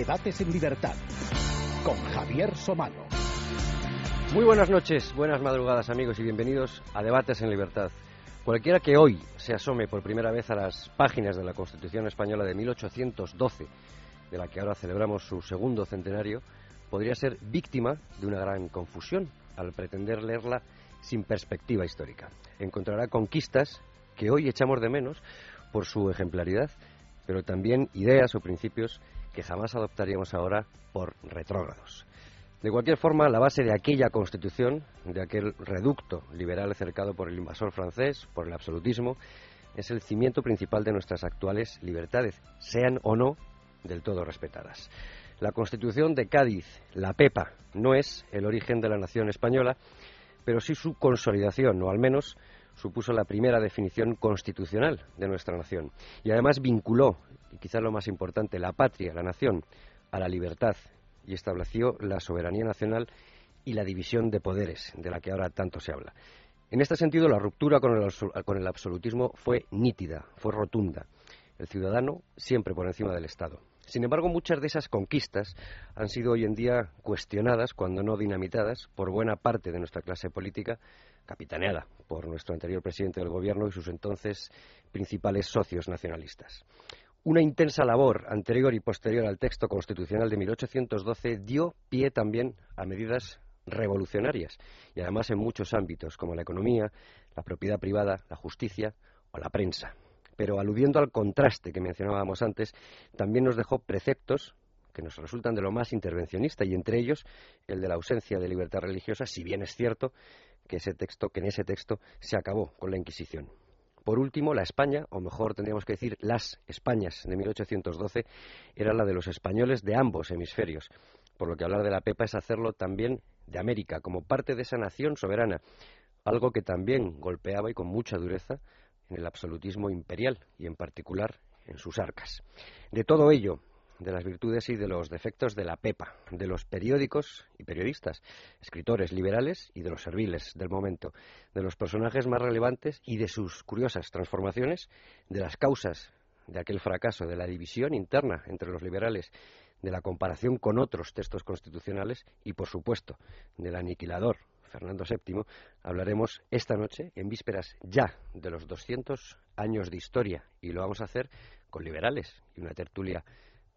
Debates en Libertad con Javier Somano. Muy buenas noches, buenas madrugadas amigos y bienvenidos a Debates en Libertad. Cualquiera que hoy se asome por primera vez a las páginas de la Constitución Española de 1812, de la que ahora celebramos su segundo centenario, podría ser víctima de una gran confusión al pretender leerla sin perspectiva histórica. Encontrará conquistas que hoy echamos de menos por su ejemplaridad, pero también ideas o principios que jamás adoptaríamos ahora por retrógrados. De cualquier forma, la base de aquella constitución, de aquel reducto liberal cercado por el invasor francés, por el absolutismo, es el cimiento principal de nuestras actuales libertades, sean o no del todo respetadas. La constitución de Cádiz, la PEPA, no es el origen de la nación española, pero sí su consolidación, o al menos supuso la primera definición constitucional de nuestra nación. Y además vinculó, y quizás lo más importante, la patria, la nación, a la libertad y estableció la soberanía nacional y la división de poderes, de la que ahora tanto se habla. En este sentido, la ruptura con el, con el absolutismo fue nítida, fue rotunda. El ciudadano siempre por encima del Estado. Sin embargo, muchas de esas conquistas han sido hoy en día cuestionadas, cuando no dinamitadas, por buena parte de nuestra clase política, capitaneada por nuestro anterior presidente del Gobierno y sus entonces principales socios nacionalistas. Una intensa labor anterior y posterior al texto constitucional de 1812 dio pie también a medidas revolucionarias y además en muchos ámbitos como la economía, la propiedad privada, la justicia o la prensa. Pero aludiendo al contraste que mencionábamos antes, también nos dejó preceptos que nos resultan de lo más intervencionista y entre ellos el de la ausencia de libertad religiosa, si bien es cierto que ese texto que en ese texto se acabó con la Inquisición. Por último, la España, o mejor tendríamos que decir las Españas de 1812, era la de los españoles de ambos hemisferios, por lo que hablar de la Pepa es hacerlo también de América, como parte de esa nación soberana, algo que también golpeaba y con mucha dureza en el absolutismo imperial y en particular en sus arcas. De todo ello, de las virtudes y de los defectos de la PEPA, de los periódicos y periodistas, escritores liberales y de los serviles del momento, de los personajes más relevantes y de sus curiosas transformaciones, de las causas de aquel fracaso, de la división interna entre los liberales, de la comparación con otros textos constitucionales y, por supuesto, del aniquilador Fernando VII, hablaremos esta noche, en vísperas ya de los 200 años de historia, y lo vamos a hacer con liberales y una tertulia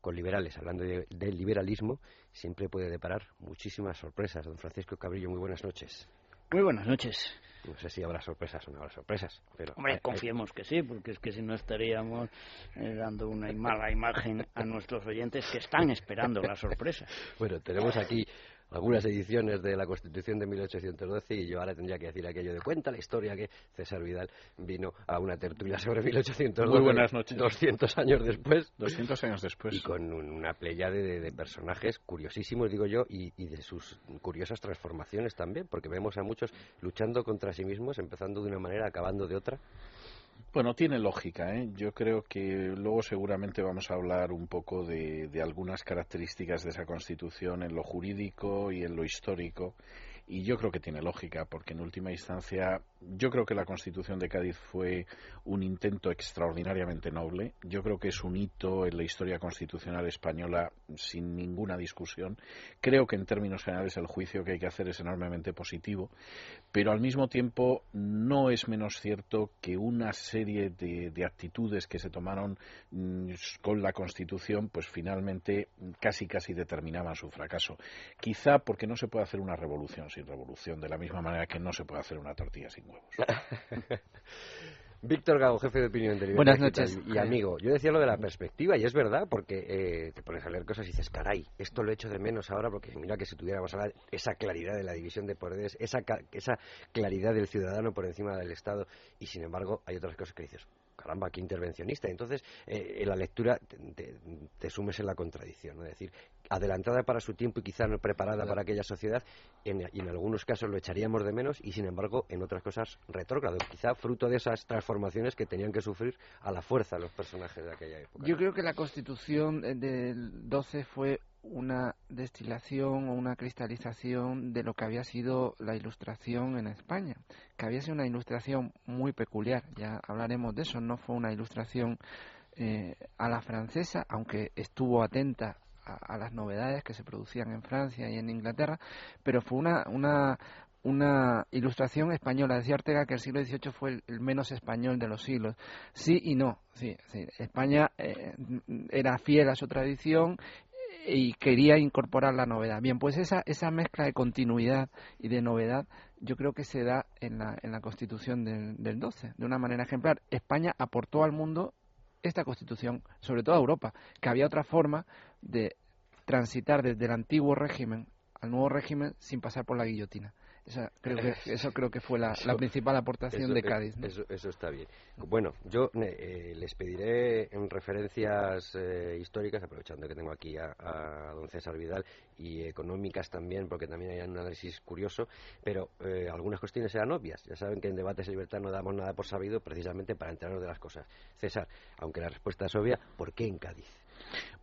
con liberales, hablando de, del liberalismo, siempre puede deparar muchísimas sorpresas. Don Francisco Cabrillo, muy buenas noches. Muy buenas noches. No sé si habrá sorpresas o no habrá sorpresas. Pero Hombre, confiemos que sí, porque es que si no estaríamos eh, dando una mala imagen a nuestros oyentes que están esperando la sorpresa. bueno, tenemos aquí algunas ediciones de la Constitución de 1812 y yo ahora tendría que decir aquello de cuenta la historia que César Vidal vino a una tertulia sobre 1812. Muy buenas noches. 200 años después. 200 años después. Y con una playa de, de personajes curiosísimos, digo yo, y, y, de sus curiosas transformaciones también, porque vemos a muchos luchando contra sí mismos, empezando de una manera, acabando de otra. Bueno, tiene lógica. ¿eh? Yo creo que luego seguramente vamos a hablar un poco de, de, algunas características de esa Constitución en lo jurídico y en lo histórico. Y yo creo que tiene lógica, porque en última instancia yo creo que la Constitución de Cádiz fue un intento extraordinariamente noble. Yo creo que es un hito en la historia constitucional española sin ninguna discusión. Creo que en términos generales el juicio que hay que hacer es enormemente positivo, pero al mismo tiempo no es menos cierto que una serie de, de actitudes que se tomaron mmm, con la Constitución, pues finalmente casi casi determinaban su fracaso. Quizá porque no se puede hacer una revolución sin revolución, de la misma manera que no se puede hacer una tortilla sin huevos. Víctor Gago, jefe de opinión de Buenas noches. Y, y, amigo, yo decía lo de la perspectiva, y es verdad, porque eh, te pones a leer cosas y dices, caray, esto lo echo de menos ahora, porque mira que si tuviéramos ahora esa claridad de la división de poderes, esa, esa claridad del ciudadano por encima del Estado, y sin embargo hay otras cosas que dices, caramba, qué intervencionista. Entonces, eh, en la lectura te, te, te, sumes en la contradicción, ¿no? es decir, adelantada para su tiempo y quizá no preparada claro. para aquella sociedad, en, y en algunos casos lo echaríamos de menos, y sin embargo, en otras cosas retrógrado, quizá fruto de esas transformaciones que tenían que sufrir a la fuerza los personajes de aquella época. Yo creo que la constitución del 12 fue una destilación o una cristalización de lo que había sido la ilustración en España, que había sido una ilustración muy peculiar, ya hablaremos de eso, no fue una ilustración eh, a la francesa, aunque estuvo atenta a, las novedades que se producían en Francia y en Inglaterra, pero fue una, una, una ilustración española. Decía Ortega que el siglo XVIII fue el, menos español de los siglos. Sí y no. Sí. España eh, era fiel a su tradición y quería incorporar la novedad. Bien, pues esa, esa mezcla de continuidad y de novedad yo creo que se da en la, en la Constitución del, del 12, de una manera ejemplar. España aportó al mundo esta Constitución, sobre todo a Europa, que había otra forma de transitar desde el antiguo régimen al nuevo régimen sin pasar por la guillotina creo que, eso creo que fue la, principal aportación de Cádiz. Eso, está bien. Bueno, yo eh, les pediré en referencias eh, históricas, aprovechando que tengo aquí a, don César Vidal, y económicas también, porque también hay un análisis curioso, pero eh, algunas cuestiones serán obvias. Ya saben que en Debates de Libertad no damos nada por sabido precisamente para enterarnos de las cosas. César, aunque la respuesta es obvia, ¿por qué en Cádiz?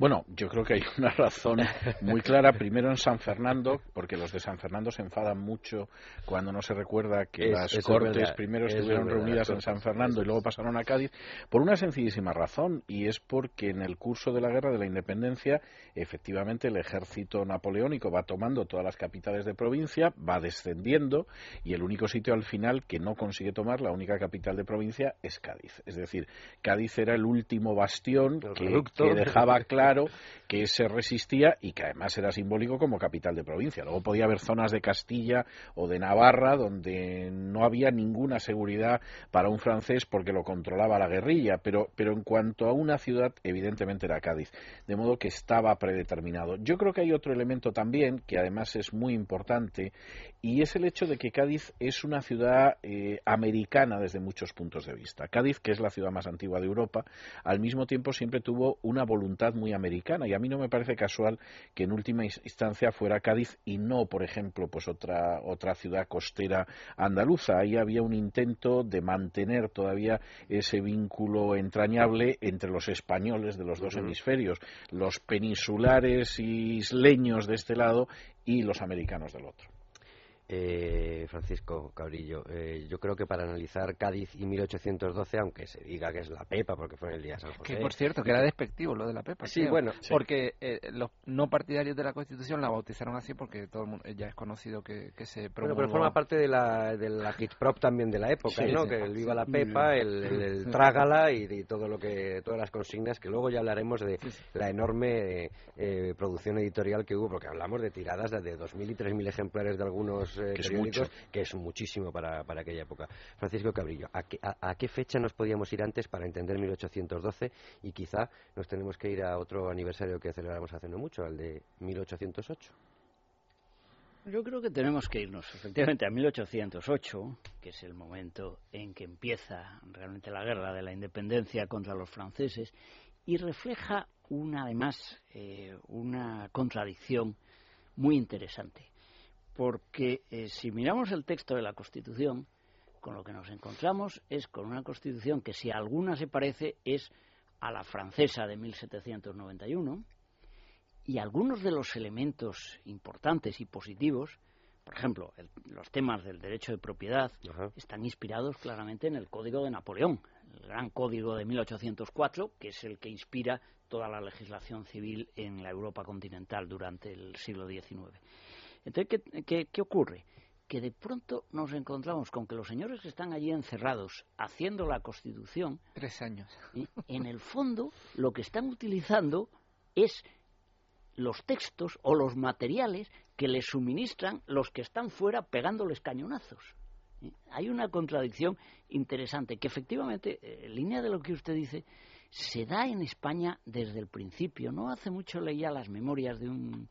Bueno, yo creo que hay una razón muy clara. Primero en San Fernando, porque los de San Fernando se enfadan mucho cuando no se recuerda que las cortes primero estuvieron reunidas en San Fernando y luego pasaron a Cádiz, por una sencillísima razón, y es porque en el curso de la Guerra de la Independencia, efectivamente, el ejército napoleónico va tomando todas las capitales de provincia, va descendiendo, y el único sitio al final que no consigue tomar, la única capital de provincia, es Cádiz. Es decir, Cádiz era el último bastión que, que dejaba claro que se resistía y que además era simbólico como capital de provincia. Luego podía haber zonas de Castilla o de Navarra donde no había ninguna seguridad para un francés porque lo controlaba la guerrilla, pero, pero en cuanto a una ciudad, evidentemente era Cádiz, de modo que estaba predeterminado. Yo creo que hay otro elemento también que además es muy importante y es el hecho de que Cádiz es una ciudad eh, americana desde muchos puntos de vista. Cádiz, que es la ciudad más antigua de Europa, al mismo tiempo siempre tuvo una voluntad muy americana y a mí no me parece casual que en última instancia fuera Cádiz y no, por ejemplo, pues otra otra ciudad costera andaluza. Ahí había un intento de mantener todavía ese vínculo entrañable entre los españoles de los dos hemisferios, los peninsulares y isleños de este lado y los americanos del otro. Eh, Francisco Cabrillo, eh, yo creo que para analizar Cádiz y 1812, aunque se diga que es la Pepa, porque fue en el día de San José. Que por cierto, que era despectivo lo de la Pepa. Sí, bueno. Porque eh, los no partidarios de la Constitución la bautizaron así porque todo el mundo ya es conocido que, se promulgó. Bueno, pero forma parte de la, de la hit prop también de la época, ¿no? que el Viva la Pepa, el, Trágala y, todo lo que, todas las consignas, que luego ya hablaremos de la enorme producción editorial que hubo, porque hablamos de tiradas de 2.000 y 3.000 ejemplares de algunos eh, que periódicos, es que es muchísimo para, para aquella época. Francisco Cabrillo, ¿a qué, a, qué fecha nos podíamos ir antes para entender 1812 y quizá nos tenemos que ir a otro aniversario que celebramos hace no mucho, al de 1808? Yo creo que tenemos que irnos efectivamente a 1808, que es el momento en que empieza realmente la guerra de la independencia contra los franceses y refleja una además eh, una contradicción muy interesante porque eh, si miramos el texto de la Constitución, con lo que nos encontramos es con una Constitución que si a alguna se parece es a la francesa de 1791 y algunos de los elementos importantes y positivos, por ejemplo, los temas del derecho de propiedad, están inspirados claramente en el Código de Napoleón, el gran Código de 1804, que es el que inspira toda la legislación civil en la Europa continental durante el siglo XIX. Entonces, ¿qué, qué, ocurre? Que de pronto nos encontramos con que los señores que están allí encerrados haciendo la Constitución. Tres años. En el fondo, lo que están utilizando es los textos o los materiales que les suministran los que están fuera pegándoles cañonazos. Hay una contradicción interesante que efectivamente, eh, en línea de lo que usted dice, se da en España desde el principio. No hace mucho leía las memorias de un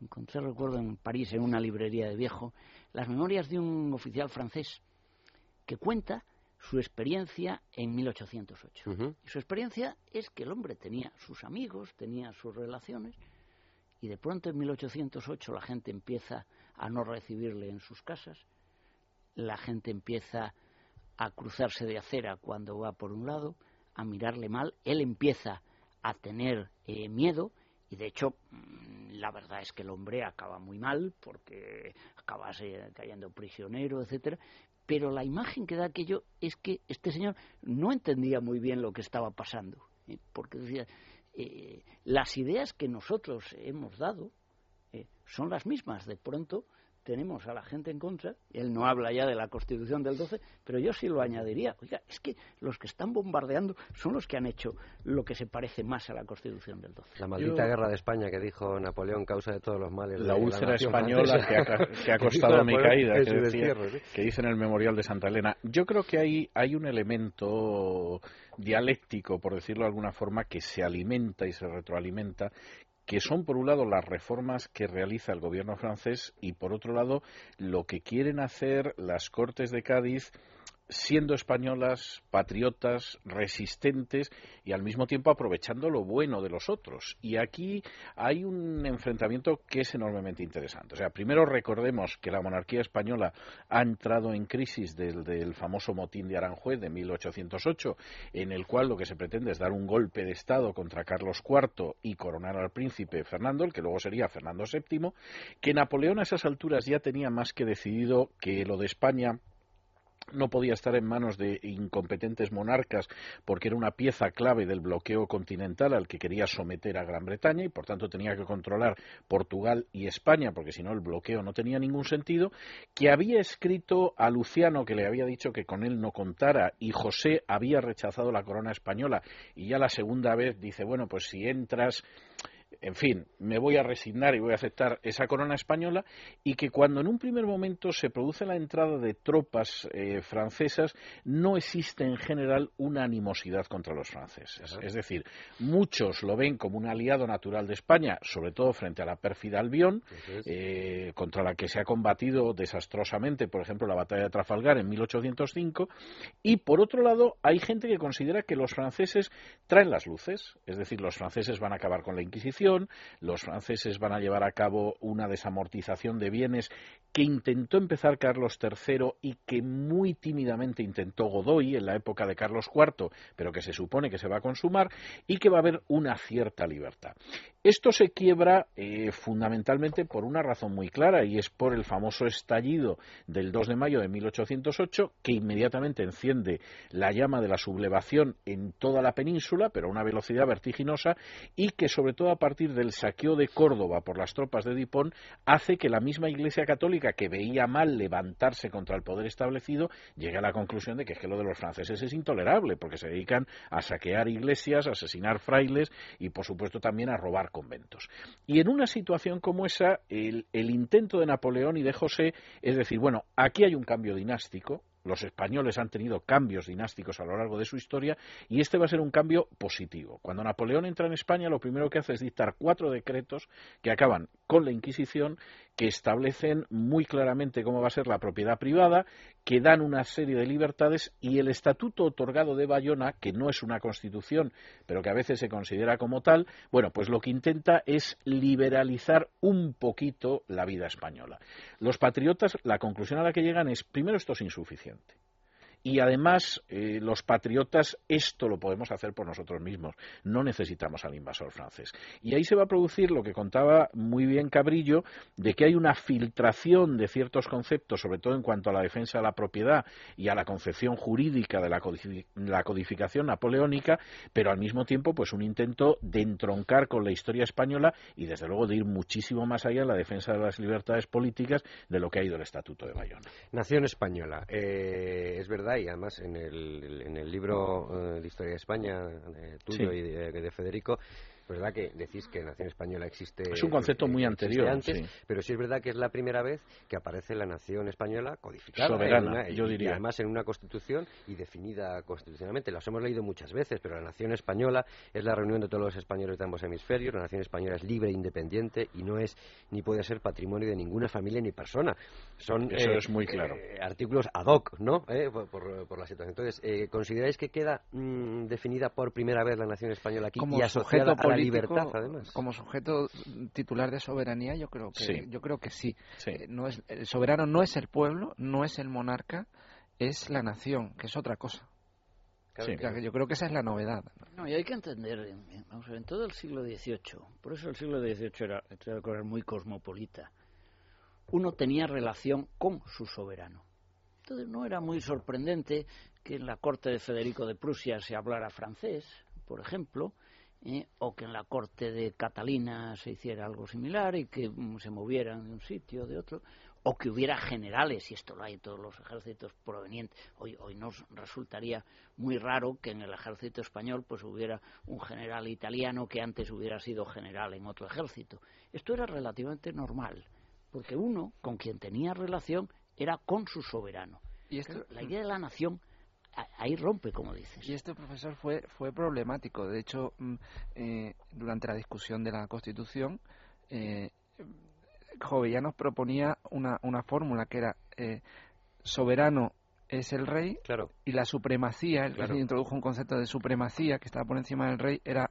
encontré, recuerdo, en París, en una librería de viejo, las memorias de un oficial francés que cuenta su experiencia en 1808. Y su experiencia es que el hombre tenía sus amigos, tenía sus relaciones, y de pronto en 1808 la gente empieza a no recibirle en sus casas, la gente empieza a cruzarse de acera cuando va por un lado, a mirarle mal, él empieza a tener eh, miedo, y de hecho la verdad es que el hombre acaba muy mal porque acaba cayendo prisionero, etcétera, pero la imagen que da aquello es que este señor no entendía muy bien lo que estaba pasando, ¿eh? porque decía, eh, las ideas que nosotros hemos dado eh, son las mismas. De pronto tenemos a la gente en contra, él no habla ya de la Constitución del 12, pero yo sí lo añadiría. Oiga, es que los que están bombardeando son los que han hecho lo que se parece más a la Constitución del 12. La maldita guerra de España que dijo Napoleón, causa de todos los males. La úlcera española que ha, que ha costado mi caída, que, decía- destierro, sí. que dice en el Memorial de Santa Elena. Yo creo que hay, hay un elemento dialéctico, por decirlo de alguna forma, que se alimenta y se retroalimenta, que son por un lado las reformas que realiza el gobierno francés y por otro lado lo que quieren hacer las Cortes de Cádiz siendo españolas, patriotas, resistentes y al mismo tiempo aprovechando lo bueno de los otros. Y aquí hay un enfrentamiento que es enormemente interesante. O sea, primero recordemos que la monarquía española ha entrado en crisis del, del famoso motín de Aranjuez de 1808, en el cual lo que se pretende es dar un golpe de Estado contra Carlos IV y coronar al príncipe Fernando, el que luego sería Fernando VII, que Napoleón a esas alturas ya tenía más que decidido que lo de España no podía estar en manos de incompetentes monarcas porque era una pieza clave del bloqueo continental al que quería someter a Gran Bretaña y por tanto tenía que controlar Portugal y España porque si no el bloqueo no tenía ningún sentido, que había escrito a Luciano que le había dicho que con él no contara y José había rechazado la corona española. Y ya la segunda vez dice, bueno, pues si entras en fin, me voy a resignar y voy a aceptar esa corona española y que cuando en un primer momento se produce la entrada de tropas eh, francesas no existe en general una animosidad contra los franceses. Es decir, muchos lo ven como un aliado natural de España, sobre todo frente a la pérfida Albión, eh, contra la que se ha combatido desastrosamente, por ejemplo, la batalla de Trafalgar en 1805, y por otro lado hay gente que considera que los franceses traen las luces, es decir, los franceses van a acabar con la Inquisición, los franceses van a llevar a cabo una desamortización de bienes que intentó empezar Carlos III y que muy tímidamente intentó Godoy en la época de Carlos IV, pero que se supone que se va a consumar y que va a haber una cierta libertad. Esto se quiebra eh, fundamentalmente por una razón muy clara y es por el famoso estallido del 2 de mayo de 1808 que inmediatamente enciende la llama de la sublevación en toda la península, pero a una velocidad vertiginosa y que sobre todo a partir del saqueo de Córdoba por las tropas de Dipón hace que la misma Iglesia Católica que veía mal levantarse contra el poder establecido llegue a la conclusión de que es que lo de los franceses es intolerable porque se dedican a saquear iglesias, a asesinar frailes y por supuesto también a robar conventos. Y en una situación como esa, el, el intento de Napoleón y de José es decir, bueno, aquí hay un cambio dinástico, los españoles han tenido cambios dinásticos a lo largo de su historia y este va a ser un cambio positivo. Cuando Napoleón entra en España, lo primero que hace es dictar cuatro decretos que acaban con la Inquisición, que establecen muy claramente cómo va a ser la propiedad privada, que dan una serie de libertades y el estatuto otorgado de Bayona, que no es una constitución, pero que a veces se considera como tal, bueno, pues lo que intenta es liberalizar un poquito la vida española. Los patriotas, la conclusión a la que llegan es, primero, esto es insuficiente. Y además, eh, los patriotas, esto lo podemos hacer por nosotros mismos. No necesitamos al invasor francés. Y ahí se va a producir lo que contaba muy bien Cabrillo, de que hay una filtración de ciertos conceptos, sobre todo en cuanto a la defensa de la propiedad y a la concepción jurídica de la, codifi- la codificación napoleónica, pero al mismo tiempo, pues un intento de entroncar con la historia española y, desde luego, de ir muchísimo más allá en la defensa de las libertades políticas de lo que ha ido el Estatuto de Bayona. Nación española. Eh, es verdad, y además en el, en el libro eh, de Historia de España eh, tuyo Sí. y de, de Federico, verdad que decís que Nación española existe. Es un concepto muy anterior, antes, sí. pero sí es verdad que es la primera vez que aparece la Nación española codificada. Soberana, una- yo y- diría. Y además en una constitución y definida constitucionalmente. Las hemos leído muchas veces, pero la Nación española es la reunión de todos los españoles de ambos hemisferios. La Nación española es libre e independiente y no es ni puede ser patrimonio de ninguna familia ni persona. Son Eso eh, es muy claro. eh, artículos ad hoc, ¿no? Eh, por, por- por la situación. Entonces, eh, ¿consideráis que queda mm, definida por primera vez la nación española aquí como y asociada a la libertad, además? como sujeto titular de soberanía, yo creo que Sí. yo creo que sí. Sí. Eh, no es el soberano no es el pueblo, no es el monarca, es la nación, que es otra cosa. Claro Sí. yo creo que esa es la novedad. No, y hay que entender, en- en- vamos a ver, en todo el siglo XVIII, por eso el siglo XVIII era, era muy cosmopolita, uno tenía relación con su soberano. Entonces no era muy sorprendente que en la corte de Federico de Prusia se hablara francés, por ejemplo, ¿eh? o que en la corte de Catalina se hiciera algo similar y que mm, se movieran de un sitio de otro o que hubiera generales, y esto lo hay en todos los ejércitos provenientes. Hoy, hoy nos resultaría muy raro que en el ejército español pues hubiera un general italiano que antes hubiera sido general en otro ejército. Esto era relativamente normal, porque uno con quien tenía relación era con su soberano. Y esto, la idea de la nación ahí rompe, como dices. Y este profesor fue, fue problemático. De hecho, mm, eh, durante la discusión de la Constitución, eh, Jovellanos proponía una, una fórmula que era eh, soberano es el rey y la supremacía, él introdujo un concepto de supremacía que estaba por encima del rey, era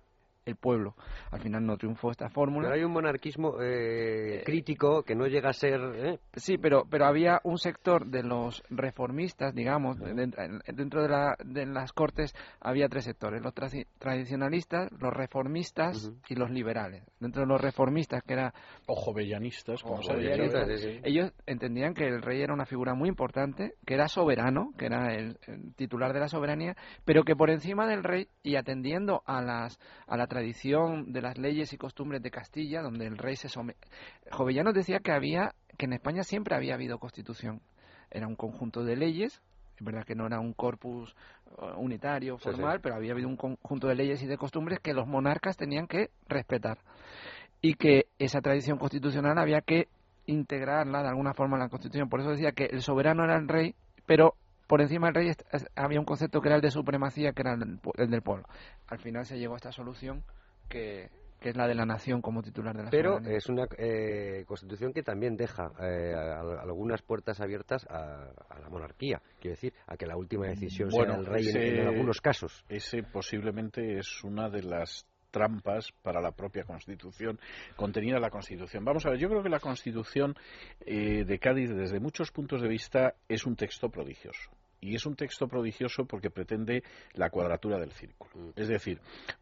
el pueblo. Al final no triunfó esta fórmula. Pero hay un monarquismo eh, crítico que no llega a ser. ¿eh? Sí, pero, pero había un sector de los reformistas, digamos, dentro, de, la, de las cortes había tres sectores: los tradicionalistas, los reformistas y los liberales. Dentro de los reformistas, que era. O jovellanistas, como se Ellos entendían que el rey era una figura muy importante, que era soberano, que era el, titular de la soberanía, pero que por encima del rey y atendiendo a las a la tradición de las leyes y costumbres de Castilla, donde el rey se somete. Jovellanos decía que había, que en España siempre había habido constitución. Era un conjunto de leyes, es verdad que no era un corpus uh, unitario, formal, pero había habido un conjunto de leyes y de costumbres que los monarcas tenían que respetar. Y que esa tradición constitucional había que integrarla de alguna forma en la Constitución. Por eso decía que el soberano era el rey, pero por encima del rey había un concepto que era el de supremacía, que era el, del pueblo. Al final se llegó a esta solución que, es la de la nación como titular de la Pero es una eh, constitución que también deja eh, algunas puertas abiertas a, la monarquía, quiero decir, a que la última decisión sea el rey en, algunos casos. Ese posiblemente es una de las trampas para la propia Constitución contenida en la Constitución. Vamos a ver, yo creo que la Constitución eh, de Cádiz, desde muchos puntos de vista, es un texto prodigioso y es un texto prodigioso porque pretende la cuadratura del círculo. Mm. Es decir,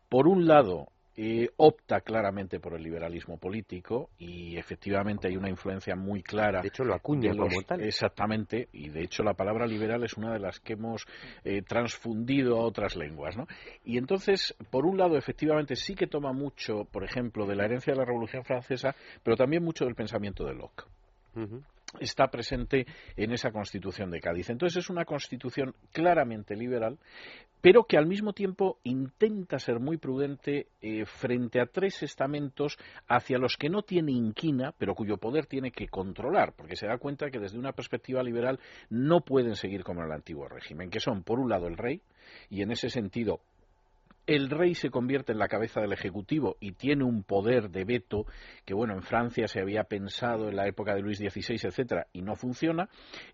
por un lado, eh, opta claramente por el liberalismo político y efectivamente hay una influencia muy clara. De hecho, lo acuña como tal. Exactamente, y de hecho la palabra liberal es una de las que hemos eh, transfundido a otras lenguas. ¿no? Y entonces, por un lado, efectivamente sí que toma mucho, por ejemplo, de la herencia de la Revolución Francesa, pero también mucho del pensamiento de Locke está presente en esa constitución de Cádiz. Entonces es una constitución claramente liberal, pero que al mismo tiempo intenta ser muy prudente eh, frente a tres estamentos hacia los que no tiene inquina, pero cuyo poder tiene que controlar, porque se da cuenta que desde una perspectiva liberal no pueden seguir como en el antiguo régimen, que son, por un lado, el rey, y en ese sentido el rey se convierte en la cabeza del Ejecutivo y tiene un poder de veto que, bueno, en Francia se había pensado en la época de Luis XVI, etcétera, y no funciona.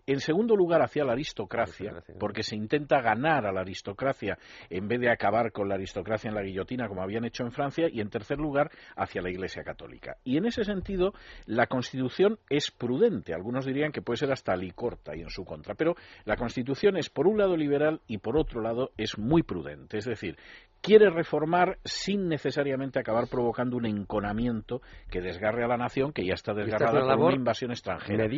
En segundo lugar, hacia la aristocracia, porque se intenta ganar a la aristocracia en vez de acabar con la aristocracia en la guillotina, como habían hecho en Francia. Y en tercer lugar, hacia la Iglesia Católica. Y en ese sentido, la Constitución es prudente. Algunos dirían que puede ser hasta licorta y en su contra. Pero la Constitución es, por un lado, liberal y, por otro lado, es muy prudente. Es decir, quiere reformar sin necesariamente acabar provocando un enconamiento que desgarre a la nación que ya está desgarrada por una invasión extranjera.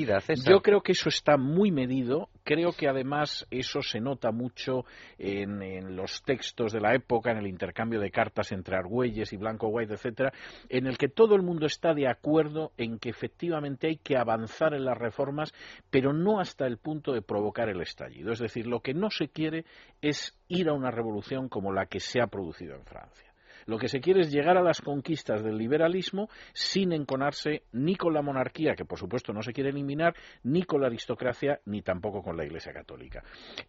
Yo creo que eso está muy medido. Creo que además eso se nota mucho en, los textos de la época, en el intercambio de cartas entre Argüelles y Blanco White, etcétera, en el que todo el mundo está de acuerdo en que efectivamente hay que avanzar en las reformas, pero no hasta el punto de provocar el estallido. Es decir, lo que no se quiere es ir a una revolución como la que se ha producido en Francia. Lo que se quiere es llegar a las conquistas del liberalismo sin enconarse ni con la monarquía, que por supuesto no se quiere eliminar, ni con la aristocracia, ni tampoco con la Iglesia Católica.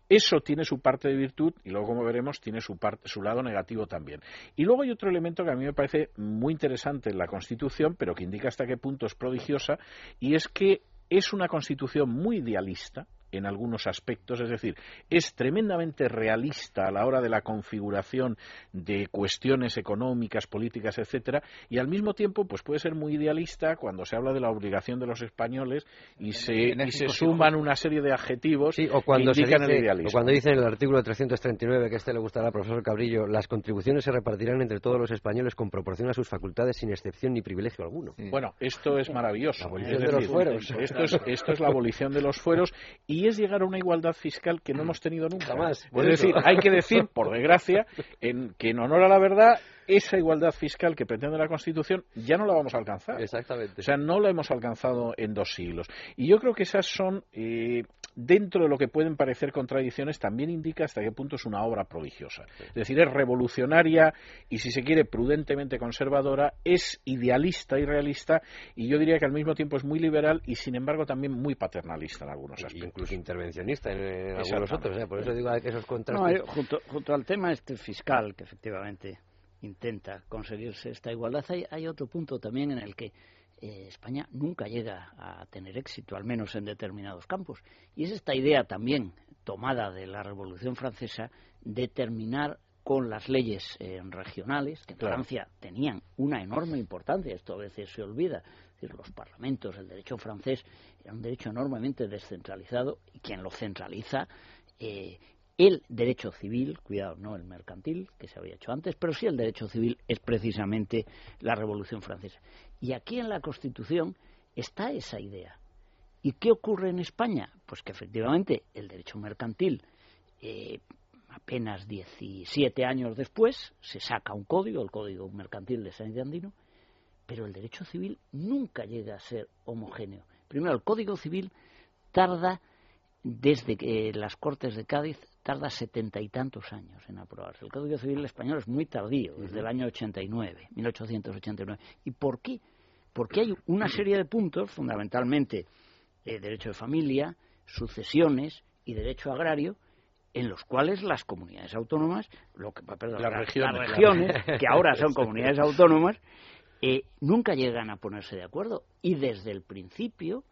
Eso tiene su parte de virtud y luego, como veremos, tiene su, su lado negativo también. Y luego hay otro elemento que a mí me parece muy interesante en la Constitución, pero que indica hasta qué punto es prodigiosa, y es que es una Constitución muy idealista, en algunos aspectos, es decir, es tremendamente realista a la hora de la configuración de cuestiones económicas, políticas, etcétera, y al mismo tiempo pues puede ser muy idealista cuando se habla de la obligación de los españoles y se, se suman una serie de adjetivos o cuando que indican el idealismo. O cuando dice en el artículo 339 que este le gustará al profesor Cabrillo, las contribuciones se repartirán entre todos los españoles con proporción a sus facultades sin excepción ni privilegio alguno. Bueno, esto es maravilloso. La abolición de los fueros. Esto es, esto es la abolición de los fueros y y es llegar a una igualdad fiscal que no hemos tenido nunca. Jamás, Es decir, hay que decir, por desgracia, en, que en honor a la verdad, esa igualdad fiscal que pretende la Constitución ya no la vamos a alcanzar. Exactamente. O sea, no la hemos alcanzado en dos siglos. Y yo creo que esas son, eh, dentro de lo que pueden parecer contradicciones, también indica hasta qué punto es una obra prodigiosa. Es decir, es revolucionaria y, si se quiere, prudentemente conservadora, es idealista y realista, y yo diría que al mismo tiempo es muy liberal y, sin embargo, también muy paternalista en algunos aspectos. incluso intervencionista en, en algunos otros. ¿eh? Por eso digo que esos No, contrastes. eh, junto, junto al tema este fiscal, que efectivamente intenta conseguirse esta igualdad, hay, hay otro punto también en el que eh, España nunca llega a tener éxito, al menos en determinados campos. Y es esta idea también tomada de la Revolución Francesa de terminar con las leyes eh, regionales, que en Claro. Francia tenían una enorme importancia, esto a veces se olvida. Es decir, los parlamentos, el derecho francés era un derecho enormemente descentralizado y quien lo centraliza eh, el derecho civil, cuidado, no el mercantil, que se había hecho antes, pero sí el derecho civil es precisamente la Revolución Francesa. Y aquí en la Constitución está esa idea. ¿Y qué ocurre en España? Pues que efectivamente el derecho mercantil, eh, apenas 17 años después, se saca un código, el Código Mercantil de San Andino, pero el derecho civil nunca llega a ser homogéneo. Primero, el Código Civil tarda desde que las Cortes de Cádiz tarda setenta y tantos años en aprobarse. El Código Civil español es muy tardío, desde el año 89, 1889. ¿Y por qué? Porque hay una serie de puntos, fundamentalmente eh, derecho de familia, sucesiones y derecho agrario, en los cuales las comunidades autónomas, lo que, perdón, Las la- regiones. las regiones, que ahora son comunidades autónomas, eh, nunca llegan a ponerse de acuerdo. Y desde el principio,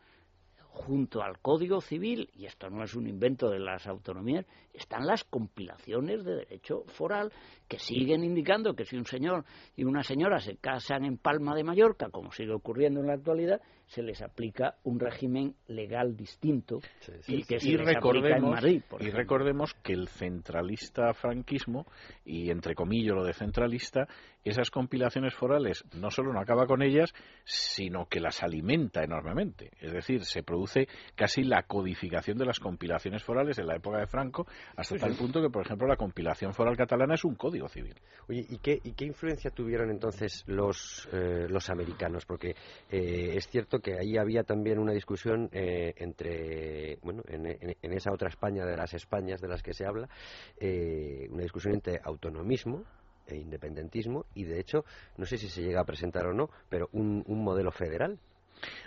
junto al Código Civil, y esto no es un invento de las autonomías, están las compilaciones de derecho foral que siguen indicando que si un señor y una señora se casan en Palma de Mallorca, como sigue ocurriendo en la actualidad, se les aplica un régimen legal distinto Sí, sí. y que se y les aplica en recordemos, Madrid. por y ejemplo. recordemos que el centralista franquismo, y entre comillas lo de centralista, esas compilaciones forales no solo no acaba con ellas, sino que las alimenta enormemente. Es decir, se produce casi la codificación de las compilaciones forales en la época de Franco, hasta tal punto que, por ejemplo, la compilación foral catalana es un código civil. Oye, ¿y qué, ¿y qué influencia tuvieron entonces los, eh, los americanos? Porque eh, es cierto que ahí había también una discusión eh, entre, bueno, en, en- en esa otra España de las Españas de las que se habla, eh, una discusión entre autonomismo e independentismo y, de hecho, no sé si se llega a presentar o no, pero un, un modelo federal.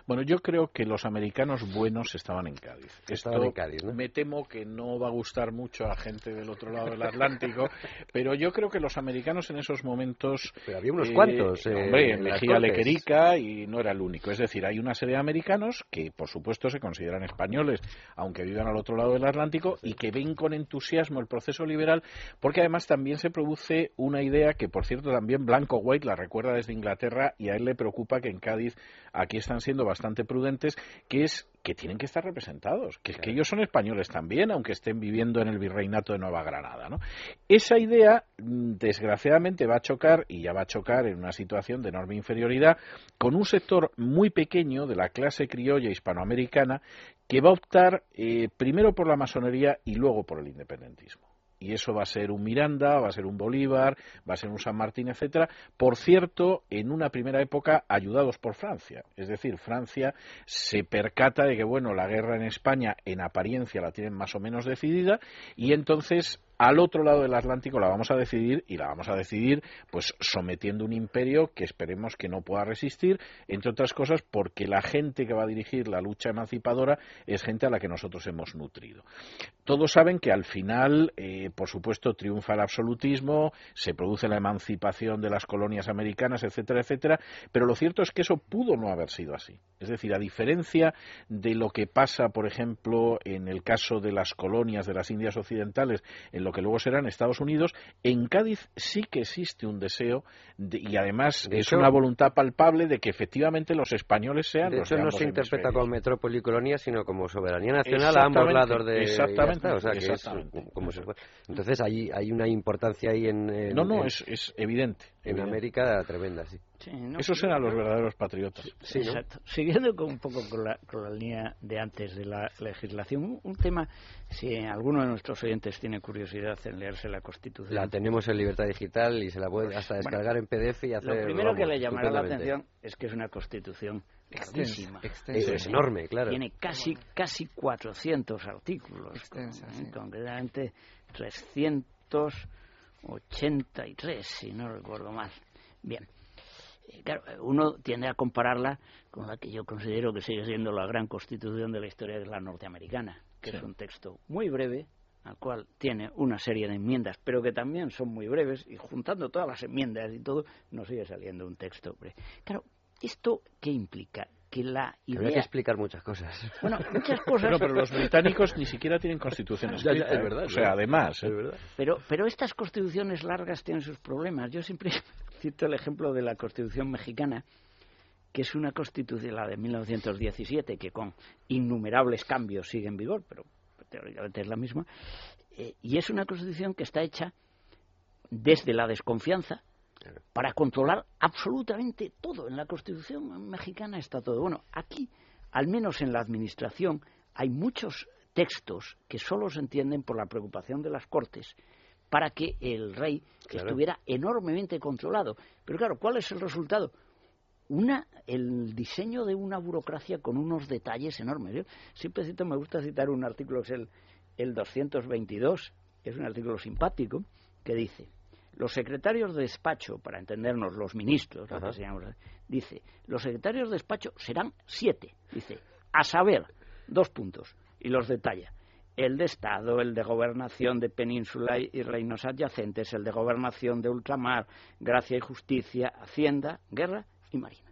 Bueno, yo creo que los americanos buenos estaban en Cádiz. Estaban Esto en Cádiz, ¿no? me temo que no va a gustar mucho a gente del otro lado del Atlántico, pero yo creo que los americanos en esos momentos... Pero había unos eh, cuantos. eh, hombre, en Mejía. Lequerica y no era el único. Es decir, hay una serie de americanos que, por supuesto, se consideran españoles, aunque vivan al otro lado del Atlántico, y que ven con entusiasmo el proceso liberal, porque además también se produce una idea que, por cierto, también Blanco White la recuerda desde Inglaterra y a él le preocupa que en Cádiz aquí están siendo bastante prudentes, que es que tienen que estar representados, que es que ellos son españoles también, aunque estén viviendo en el virreinato de Nueva Granada. ¿no? Esa idea, mm, desgraciadamente, va a chocar, y ya va a chocar en una situación de enorme inferioridad, con un sector muy pequeño de la clase criolla hispanoamericana que va a optar eh, primero por la masonería y luego por el independentismo y eso va a ser un Miranda, va a ser un Bolívar, va a ser un San Martín, etcétera. Por cierto, en una primera época ayudados por Francia, es decir, Francia se percata de que bueno, la guerra en España en apariencia la tienen más o menos decidida y entonces al otro lado del Atlántico la vamos a decidir y la vamos a decidir pues sometiendo un imperio que esperemos que no pueda resistir, entre otras cosas porque la gente que va a dirigir la lucha emancipadora es gente a la que nosotros hemos nutrido. Todos saben que al final, eh, por supuesto, triunfa el absolutismo, se produce la emancipación de las colonias americanas, etcétera, etcétera, pero lo cierto es que eso pudo no haber sido así. Es decir, a diferencia de lo que pasa, por ejemplo, en el caso de las colonias de las Indias Occidentales, en lo que luego serán Estados Unidos, en Cádiz sí que existe un deseo de- y además De es hecho- una voluntad palpable de que efectivamente los españoles sean De los hecho, no se interpreta como metrópoli y colonia, sino como soberanía nacional a ambos lados de. exactamente, está, o sea, que es exactamente. como se fue. Entonces, hay, hay una importancia ahí en. en- No, no, en- es, es evidente. en evidente. América tremenda, sí. Esos eran los verdaderos patriotas. Exacto. Siguiendo con un poco con la, con la línea de antes de la legislación, un, tema, si alguno de nuestros oyentes tiene curiosidad en leerse la Constitución. La tenemos en libertad digital y se la puede hasta descargar en PDF y hacer. Lo primero que le llamará la atención es que es una Constitución extensa, Es enorme, claro. Tiene casi casi 400 artículos, Extensa, concretamente 383, si no recuerdo mal. Bien. Eh, claro, uno tiende a compararla con la que yo considero que sigue siendo la gran constitución de la historia de la norteamericana, que es un texto muy breve, al cual tiene una serie de enmiendas, pero que también son muy breves, y juntando todas las enmiendas y todo, nos sigue saliendo un texto breve. Claro, ¿esto qué implica? que la idea... que explicar muchas cosas. Bueno, muchas cosas... pero los británicos ni siquiera tienen constituciones escrita, es verdad. O sea, además... ¿eh? Pero, pero estas constituciones largas tienen sus problemas. Yo siempre cito el ejemplo de la Constitución mexicana, que es una constitución, la de 1917, que con innumerables cambios sigue en vigor, pero teóricamente es la misma, eh, y es una constitución que está hecha desde la desconfianza para controlar absolutamente todo. En la constitución mexicana está todo. Bueno, aquí, al menos en la administración, hay muchos textos que solo se entienden por la preocupación de las cortes para que el rey estuviera enormemente controlado. Pero claro, ¿cuál es el resultado? Una, el diseño de una burocracia con unos detalles enormes. Yo siempre cito, me gusta citar un artículo, es el, el 222, es un artículo simpático, que dice, los secretarios de despacho, para entendernos los ministros, dice, los secretarios de despacho serán siete, dice, a saber, dos puntos, y los detalla el de Estado, el de Gobernación de Península y reinos adyacentes, el de Gobernación de Ultramar, Gracia y Justicia, Hacienda, Guerra y Marina.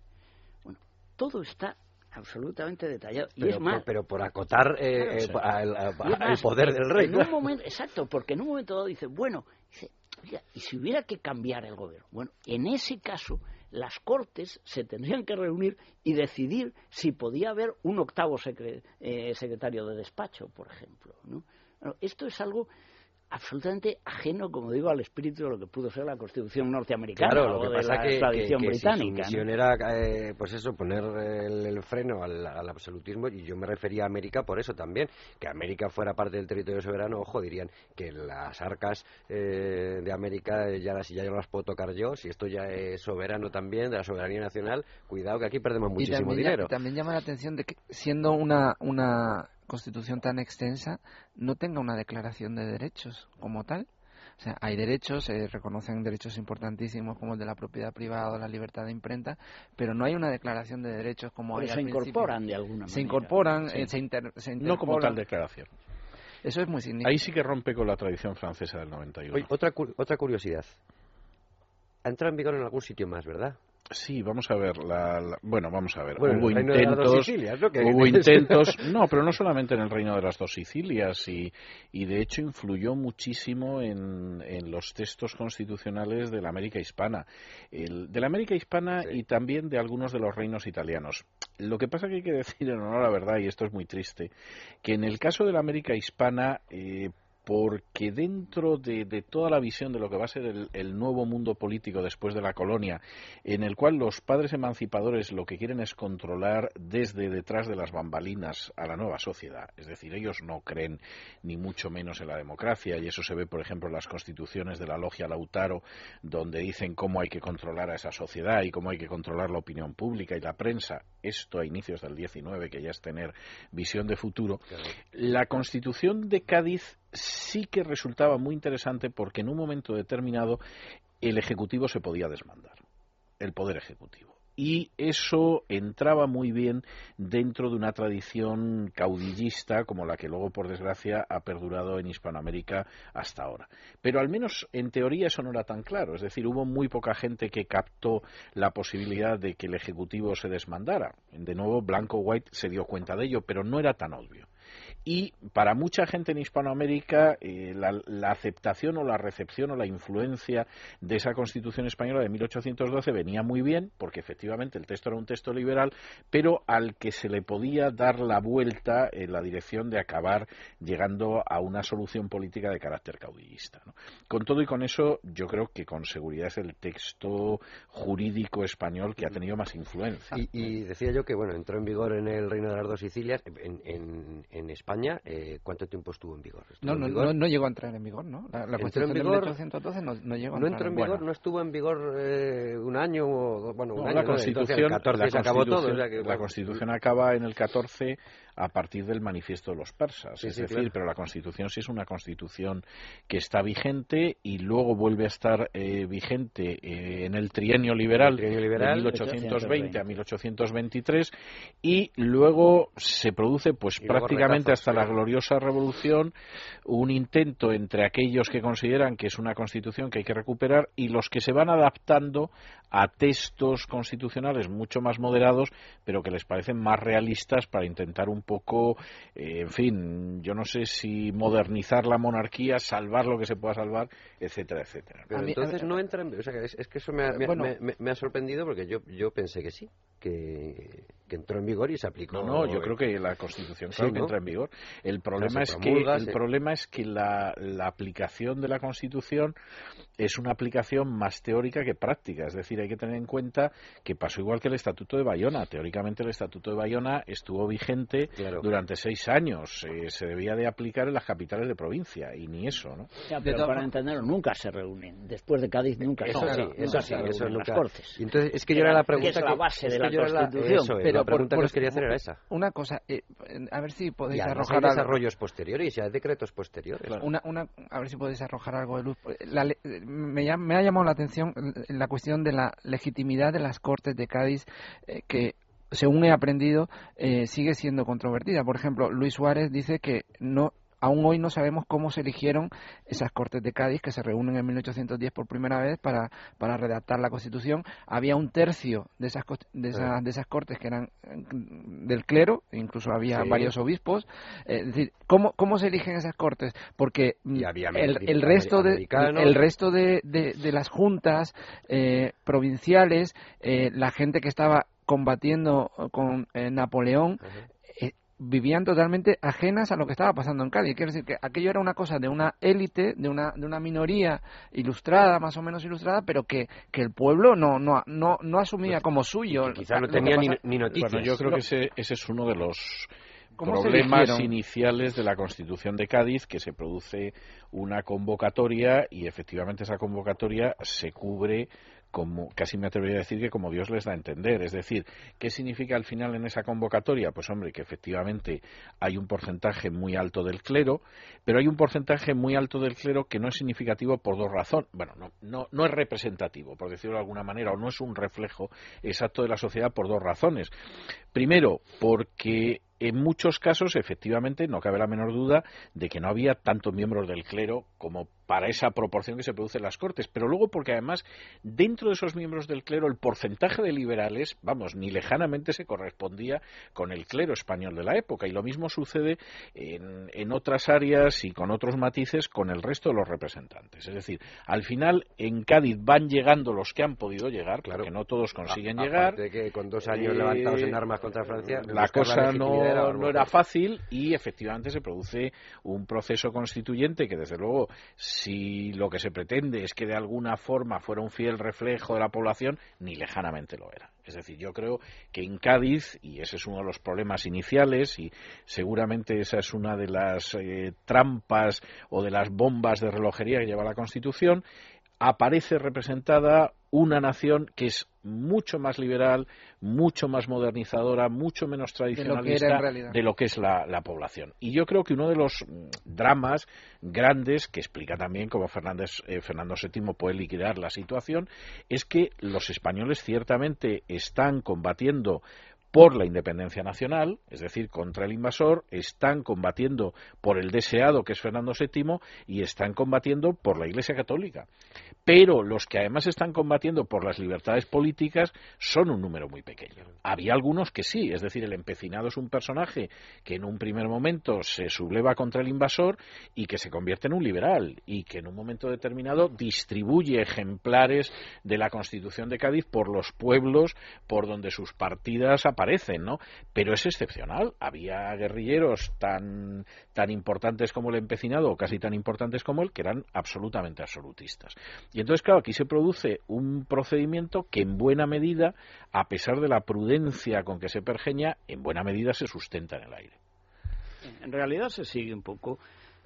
Bueno, todo está absolutamente detallado. Pero, y es más, pero por acotar eh, el poder del rey. En un momento, exacto, porque en un momento dado dice, bueno, dice, y si hubiera que cambiar el gobierno, bueno, en ese caso las Cortes se tendrían que reunir y decidir si podía haber un octavo eh, secretario de despacho, por ejemplo. ¿no? esto es algo absolutamente ajeno, como digo, al espíritu de lo que pudo ser la Constitución norteamericana claro, lo que o pasa de la tradición británica. Si su misión era, eh, pues eso, poner el, freno al, absolutismo, y yo me refería a América por eso también, que América fuera parte del territorio soberano, ojo, dirían que las arcas eh, de América ya las, ya no las puedo tocar yo, si esto ya es soberano también, de la soberanía nacional, cuidado que aquí perdemos muchísimo dinero. también llama la atención de que siendo una, una constitución tan extensa no tenga una declaración de derechos como tal. O sea, hay derechos, se reconocen derechos importantísimos como el de la propiedad privada o la libertad de imprenta, pero no hay una declaración de derechos como hay se incorporan de alguna manera. Se incorporan, eh, se, No como tal declaración. Eso es muy significativo. Ahí sí que rompe con la tradición francesa del 91. otra, otra curiosidad. Ha entrado en vigor en algún sitio más, ¿verdad? Sí, vamos a ver. La, bueno, vamos a ver. hubo intentos, ¿no? hubo intentos, no, pero no solamente en el reino de las dos Sicilias y, y de hecho influyó muchísimo en, en, los textos constitucionales de la América hispana, el, de la América hispana y también de algunos de los reinos italianos. Lo que pasa que hay que decir en honor a la verdad y esto es muy triste, que en el caso de la América hispana eh, porque dentro de, toda la visión de lo que va a ser el, nuevo mundo político después de la colonia, en el cual los padres emancipadores lo que quieren es controlar desde detrás de las bambalinas a la nueva sociedad, es decir, ellos no creen ni mucho menos en la democracia, y eso se ve, por ejemplo, en las constituciones de la logia Lautaro, donde dicen cómo hay que controlar a esa sociedad y cómo hay que controlar la opinión pública y la prensa, esto a inicios del 19, que ya es tener visión de futuro. La constitución de Cádiz sí que resultaba muy interesante porque en un momento determinado el Ejecutivo se podía desmandar, el Poder Ejecutivo. Y eso entraba muy bien dentro de una tradición caudillista como la que luego, por desgracia, ha perdurado en Hispanoamérica hasta ahora. Pero al menos en teoría eso no era tan claro. Es decir, hubo muy poca gente que captó la posibilidad de que el Ejecutivo se desmandara. De nuevo, Blanco White se dio cuenta de ello, pero no era tan obvio. Y para mucha gente en Hispanoamérica eh, la, aceptación o la recepción o la influencia de esa Constitución española de 1812 venía muy bien, porque efectivamente el texto era un texto liberal, pero al que se le podía dar la vuelta en la dirección de acabar llegando a una solución política de carácter caudillista. Con todo y con eso, yo creo que con seguridad es el texto jurídico español que ha tenido más influencia. Y, decía yo que, bueno, entró en vigor en el Reino de las Dos Sicilias, en España eh, ¿cuánto tiempo estuvo en vigor? no, no, no, llegó a entrar en vigor, ¿no? La, Constitución de 1812 no, no llegó a entrar entró en vigor. No estuvo en vigor eh, un año o, bueno, un año. La Constitución, la Constitución acaba en el 14 a partir del manifiesto de los persas. es decir, pero la Constitución sí es una Constitución que está vigente y luego vuelve a estar eh, vigente eh, en el trienio liberal, de 1820 a 1823 y luego se produce pues prácticamente hasta la gloriosa revolución un intento entre aquellos que consideran que es una Constitución que hay que recuperar y los que se van adaptando a textos constitucionales mucho más moderados pero que les parecen más realistas para intentar un poco, eh, en fin, yo no sé si modernizar la monarquía, salvar lo que se pueda salvar, etcétera, etcétera. Pero entonces no entra en... O sea, es, es que eso me ha, me ha, sorprendido porque yo, yo pensé que sí, que, que, entró en vigor y se aplicó. No, no, yo creo que la Constitución claro que entra en vigor. El problema es que, el problema es que la, la aplicación de la Constitución es una aplicación más teórica que práctica. Es decir, hay que tener en cuenta que pasó igual que el Estatuto de Bayona. Teóricamente el Estatuto de Bayona estuvo vigente durante seis años. Eh, se debía de aplicar en las capitales de provincia y ni eso, ¿no? pero para entenderlo, nunca se reúnen. Después de Cádiz nunca eso sí, eso sí, eso nunca. Las Cortes. Entonces, es que yo era la pregunta que es la base de la Constitución. pero la pregunta que os quería hacer era esa. Una cosa, eh, a ver si podéis arrojar hay desarrollos posteriores y hay decretos posteriores. Una, una, a ver si podéis arrojar algo de luz. La, me, me ha llamado la atención la cuestión de la legitimidad de las Cortes de Cádiz eh, que según he aprendido, eh, sigue siendo controvertida. Por ejemplo, Luis Suárez dice que no aún hoy no sabemos cómo se eligieron esas Cortes de Cádiz que se reúnen en 1810 por primera vez para, para redactar la Constitución. Había un tercio de esas, de esas, de esas Cortes que eran mm, del clero, incluso había varios obispos. Eh, es decir, ¿cómo, ¿cómo se eligen esas Cortes? Porque mm, el, el, resto de, el resto de, de, las juntas eh, provinciales, eh, la gente que estaba combatiendo con Napoleón, vivían totalmente ajenas a lo que estaba pasando en Cádiz. Quiero decir que aquello era una cosa de una élite, de una, de una minoría ilustrada, más o menos ilustrada, pero que, que el pueblo no, no, no, no asumía como suyo. Quizás no tenía ni, noticias. Bueno, yo creo que ese, ese es uno de los problemas iniciales de la Constitución de Cádiz, que se produce una convocatoria y efectivamente esa convocatoria se cubre como casi me atrevería a decir que como Dios les da a entender. Es decir, ¿qué significa al final en esa convocatoria? Pues hombre, que efectivamente hay un porcentaje muy alto del clero, pero hay un porcentaje muy alto del clero que no es significativo por dos razones. Bueno, no, no, no es representativo, por decirlo de alguna manera, o no es un reflejo exacto de la sociedad por dos razones. Primero, porque en muchos casos, efectivamente, no cabe la menor duda de que no había tantos miembros del clero como para esa proporción que se produce en las Cortes, pero luego porque además dentro de esos miembros del clero el porcentaje de liberales, vamos, ni lejanamente se correspondía con el clero español de la época y lo mismo sucede en, en otras áreas y con otros matices con el resto de los representantes. Es decir, al final en Cádiz van llegando los que han podido llegar, claro, que no todos consiguen llegar. De que con dos años levantados en armas contra Francia, la cosa no no, era fácil y efectivamente se produce un proceso constituyente que desde luego si lo que se pretende es que de alguna forma fuera un fiel reflejo de la población, ni lejanamente lo era. Es decir, yo creo que en Cádiz, y ese es uno de los problemas iniciales, y seguramente esa es una de las eh, trampas o de las bombas de relojería que lleva la Constitución, aparece representada una nación que es mucho más liberal, mucho más modernizadora, mucho menos tradicionalista de lo que, es la, población. Y yo creo que uno de los mm, dramas grandes que explica también cómo Fernández, eh, Fernando VII puede liquidar la situación es que los españoles ciertamente están combatiendo por la independencia nacional, es decir, contra el invasor, están combatiendo por el deseado que es Fernando VII y están combatiendo por la Iglesia Católica. Pero los que además están combatiendo por las libertades políticas son un número muy pequeño. Había algunos que sí, es decir, el empecinado es un personaje que en un primer momento se subleva contra el invasor y que se convierte en un liberal y que en un momento determinado distribuye ejemplares de la Constitución de Cádiz por los pueblos por donde sus partidas aparecen, ¿no? Pero es excepcional. Había guerrilleros tan, tan importantes como el empecinado o casi tan importantes como él que eran absolutamente absolutistas. Y entonces, claro, aquí se produce un procedimiento que en buena medida, a pesar de la prudencia con que se pergeña, en buena medida se sustenta en el aire. En realidad se sigue un poco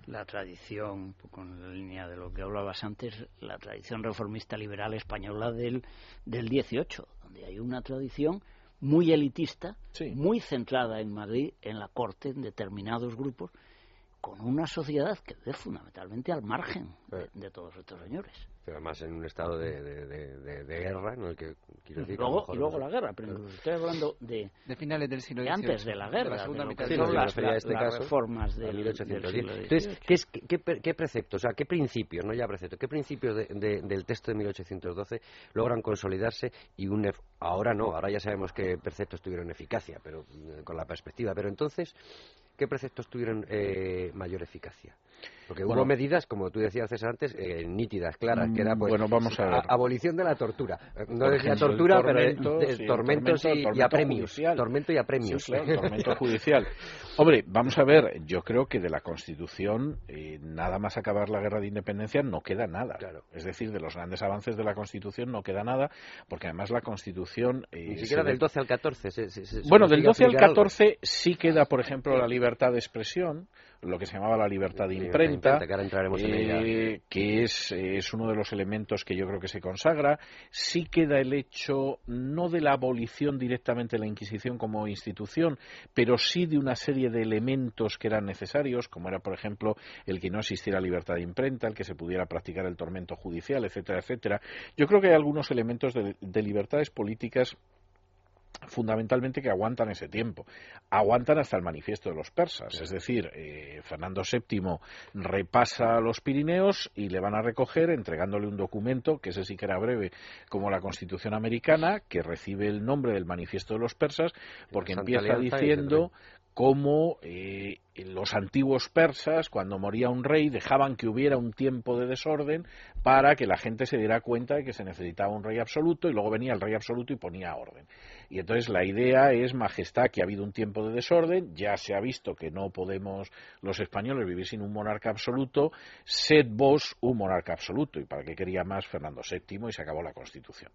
la tradición, con la línea de lo que hablabas antes, la tradición reformista liberal española del, del 18, donde hay una tradición muy elitista, muy centrada en Madrid, en la corte, en determinados grupos, con una sociedad que es fundamentalmente al margen de todos estos señores además en un estado de, de, guerra, en el que quiero decir. Luego, y luego la guerra, pero estoy hablando de. De finales del siglo XVIII. antes de la guerra, de, la segunda mitad las, este reformas del, 1810. Entonces, ¿qué, es, qué, qué, preceptos, o sea, qué principios, no ya preceptos, qué principios del texto de 1812 logran consolidarse y un. Ahora no, ahora ya sabemos qué preceptos tuvieron eficacia, pero eh, con la perspectiva. Pero entonces, ¿qué preceptos tuvieron eh, mayor eficacia? Porque hubo medidas, como tú decías César antes, eh, nítidas, claras, que era pues, bueno, vamos a abolición de la tortura. Eh, no decía tortura, pero tormentos y, apremios. Tormento y apremios. tormento judicial. Hombre, vamos a ver, yo creo que de la Constitución, eh, nada más acabar la guerra de independencia, no queda nada. Claro. Es decir, de los grandes avances de la Constitución no queda nada, porque además la Constitución... Ni siquiera del 12 al 14. bueno, del 12 al 14 sí queda, por ejemplo, la libertad de expresión, lo que se llamaba la libertad de imprenta, eh, que es, es uno de los elementos que yo creo que se consagra. Sí queda el hecho no de la abolición directamente de la Inquisición como institución, pero sí de una serie de elementos que eran necesarios, como era, por ejemplo, el que no existiera libertad de imprenta, el que se pudiera practicar el tormento judicial, etcétera, etcétera. Yo creo que hay algunos elementos de libertades políticas fundamentalmente que aguantan ese tiempo. Aguantan hasta el manifiesto de los persas, es decir, eh, Fernando VII repasa los Pirineos y le van a recoger entregándole un documento, que ese sí que era breve, como la Constitución americana, que recibe el nombre del manifiesto de los persas, porque empieza diciendo cómo eh, los antiguos persas, cuando moría un rey, dejaban que hubiera un tiempo de desorden para que la gente se diera cuenta de que se necesitaba un rey absoluto y luego venía el rey absoluto y ponía orden. Y entonces la idea es, Majestad, que ha habido un tiempo de desorden, ya se ha visto que no podemos los españoles vivir sin un monarca absoluto, sed vos un monarca absoluto. ¿Y para qué quería más Fernando VII? Y se acabó la Constitución.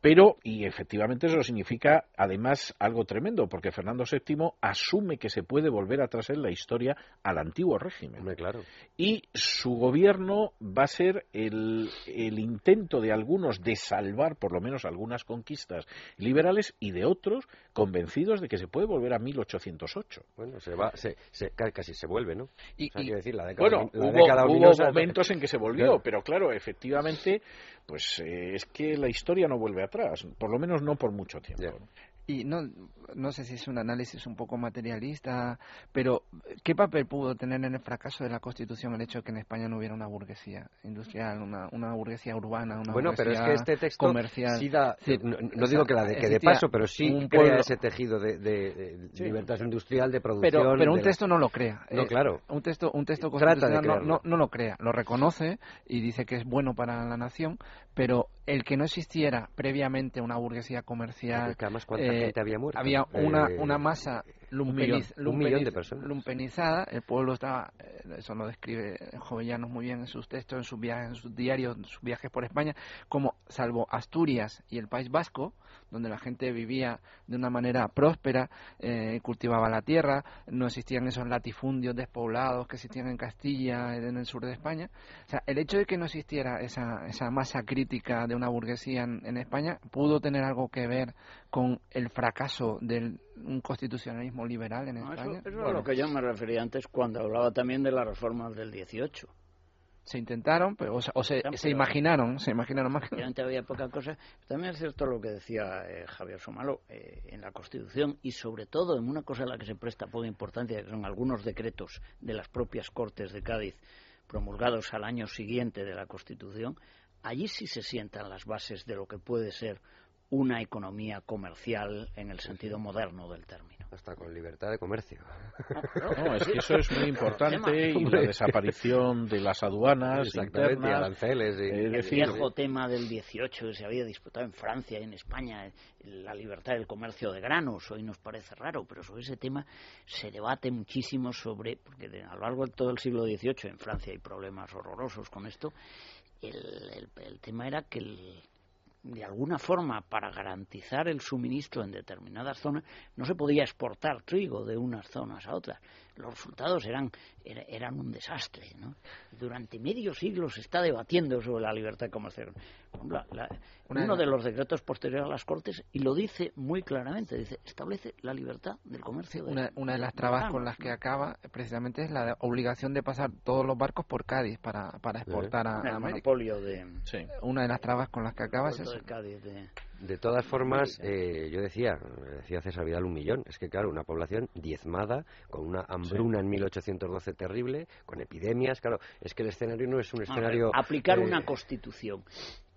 Pero, y efectivamente eso significa además algo tremendo, porque Fernando VII asume que se puede volver atrás en la historia al antiguo régimen. claro. Y su gobierno va a ser el, el intento de algunos de salvar por lo menos algunas conquistas liberales y de otros convencidos de que se puede volver a 1808. Bueno, se va, se, casi se vuelve, ¿no? Y, decir, la década, bueno, hubo, momentos en que se volvió, pero claro, efectivamente, pues eh, es que la historia no vuelve atrás, por lo menos no por mucho tiempo. Y no, no sé si es un análisis un poco materialista, pero ¿qué papel pudo tener en el fracaso de la Constitución el hecho de que en España no hubiera una burguesía industrial, una, una burguesía urbana, una bueno, burguesía pero es que este texto comercial? no, digo que, la de, que de paso, pero sí crea ese tejido de, libertad industrial, de producción. Pero, pero un texto no lo crea. No, claro. Un texto, un texto constitucional no, no, no lo crea, lo reconoce y dice que es bueno para la nación, pero el que no existiera previamente una burguesía comercial. Eh, había muerto? Había una, eh, una masa lumpeniz, un, millón, de personas. lumpenizada. El pueblo estaba, eh, eso lo describe Jovellanos muy bien en sus textos, en sus viajes, en sus diarios, en sus viajes por España, como salvo Asturias y el País Vasco, donde la gente vivía de una manera próspera, eh, cultivaba la tierra, no existían esos latifundios despoblados que existían en Castilla, en el sur de España. O sea, el hecho de que no existiera esa, esa masa crítica de una burguesía en, España pudo tener algo que ver con el fracaso de un constitucionalismo liberal en España. Eso, es a lo que yo me refería antes cuando hablaba también de las reformas del 18 se intentaron, pero, o, se, se, imaginaron, se imaginaron más. había poca cosa. También es cierto lo que decía eh, Javier Somalo eh, en la Constitución y sobre todo en una cosa a la que se presta poca importancia, que son algunos decretos de las propias Cortes de Cádiz promulgados al año siguiente de la Constitución, allí sí se sientan las bases de lo que puede ser una economía comercial en el sentido moderno del término. Hasta con libertad de comercio. No, es que eso es muy importante y la desaparición de las aduanas internas. aranceles. Y, el viejo tema del 18 que se había disputado en Francia y en España, la libertad del comercio de granos, hoy nos parece raro, pero sobre ese tema se debate muchísimo sobre, porque a lo largo de todo el siglo XVIII en Francia hay problemas horrorosos con esto, el, el tema era que el, de alguna forma para garantizar el suministro en determinadas zonas no se podía exportar trigo de unas zonas a otras los resultados eran, eran un desastre. ¿no? Durante medio siglo se está debatiendo sobre la libertad de comercio. uno de los decretos posteriores a las Cortes, y lo dice muy claramente, dice, establece la libertad del comercio. una, una, de las trabas con las que acaba precisamente es la obligación de pasar todos los barcos por Cádiz para, para exportar a, el monopolio de... Una de las trabas con las que acaba es eso. De todas formas, eh, yo decía, decía César Vidal un millón, es que claro, una población diezmada, con una hambruna en 1812 terrible, con epidemias, claro, es que el escenario no es un escenario... aplicar eh, una constitución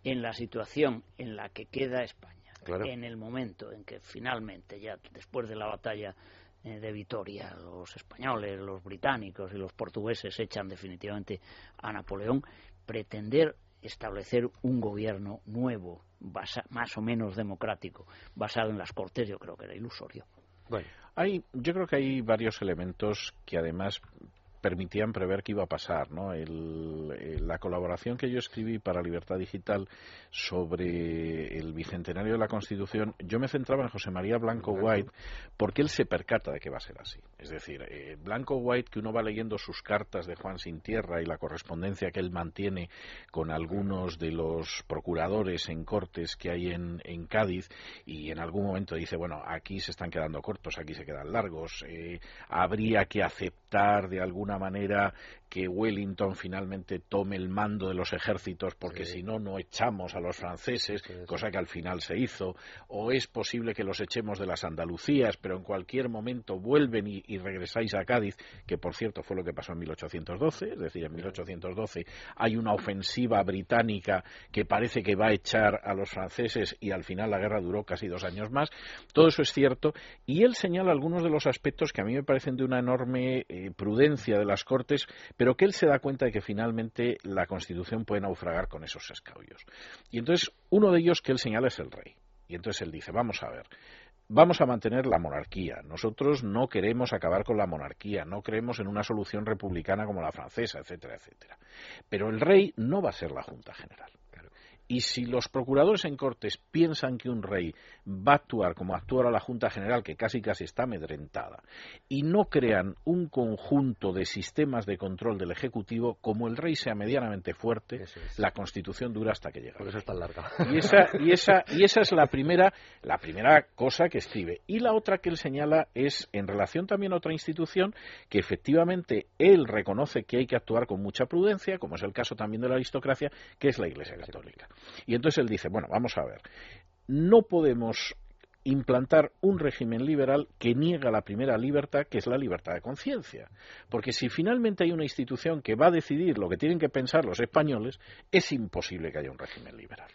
en la situación en la que queda España, en el momento en que finalmente, ya después de la batalla eh, de Vitoria, los españoles, los británicos y los portugueses echan definitivamente a Napoleón, pretender establecer un gobierno nuevo, más o menos democrático, basado en las Cortes, yo creo que era ilusorio. Hay, yo creo que hay varios elementos que además permitían prever qué iba a pasar. ¿no? la colaboración que yo escribí para Libertad Digital sobre el bicentenario de la Constitución, yo me centraba en José María Blanco White porque él se percata de que va a ser así. Es decir, eh, Blanco White, que uno va leyendo sus cartas de Juan Sin Tierra y la correspondencia que él mantiene con algunos de los procuradores en cortes que hay en, Cádiz, y en algún momento dice, bueno, aquí se están quedando cortos, aquí se quedan largos, eh, habría que aceptar de alguna manera que Wellington finalmente tome el mando de los ejércitos porque si no, no echamos a los franceses, cosa que al final se hizo, o es posible que los echemos de las Andalucías, pero en cualquier momento vuelven y, regresáis a Cádiz, que por cierto fue lo que pasó en 1812, es decir, en 1812 hay una ofensiva británica que parece que va a echar a los franceses y al final la guerra duró casi dos años más. Todo eso es cierto y él señala algunos de los aspectos que a mí me parecen de una enorme eh, prudencia de las Cortes, pero que él se da cuenta de que finalmente la Constitución puede naufragar con esos escaullos. Y entonces uno de ellos que él señala es el rey. Y entonces él dice, vamos a ver, vamos a mantener la monarquía. Nosotros no queremos acabar con la monarquía, no creemos en una solución republicana como la francesa, etcétera, etcétera. Pero el rey no va a ser la Junta General. Y si los procuradores en Cortes piensan que un rey va a actuar como actúa la Junta General, que casi casi está amedrentada, y no crean un conjunto de sistemas de control del Ejecutivo, como el rey sea medianamente fuerte, la Constitución dura hasta que llega. Por eso es tan larga. Y esa, y esa, y esa es la primera, la primera cosa que escribe. Y la otra que él señala es, en relación también a otra institución, que efectivamente él reconoce que hay que actuar con mucha prudencia, como es el caso también de la aristocracia, que es la Iglesia Católica. Y entonces él dice, bueno, vamos a ver, no podemos implantar un régimen liberal que niega la primera libertad, que es la libertad de conciencia. Porque si finalmente hay una institución que va a decidir lo que tienen que pensar los españoles, es imposible que haya un régimen liberal.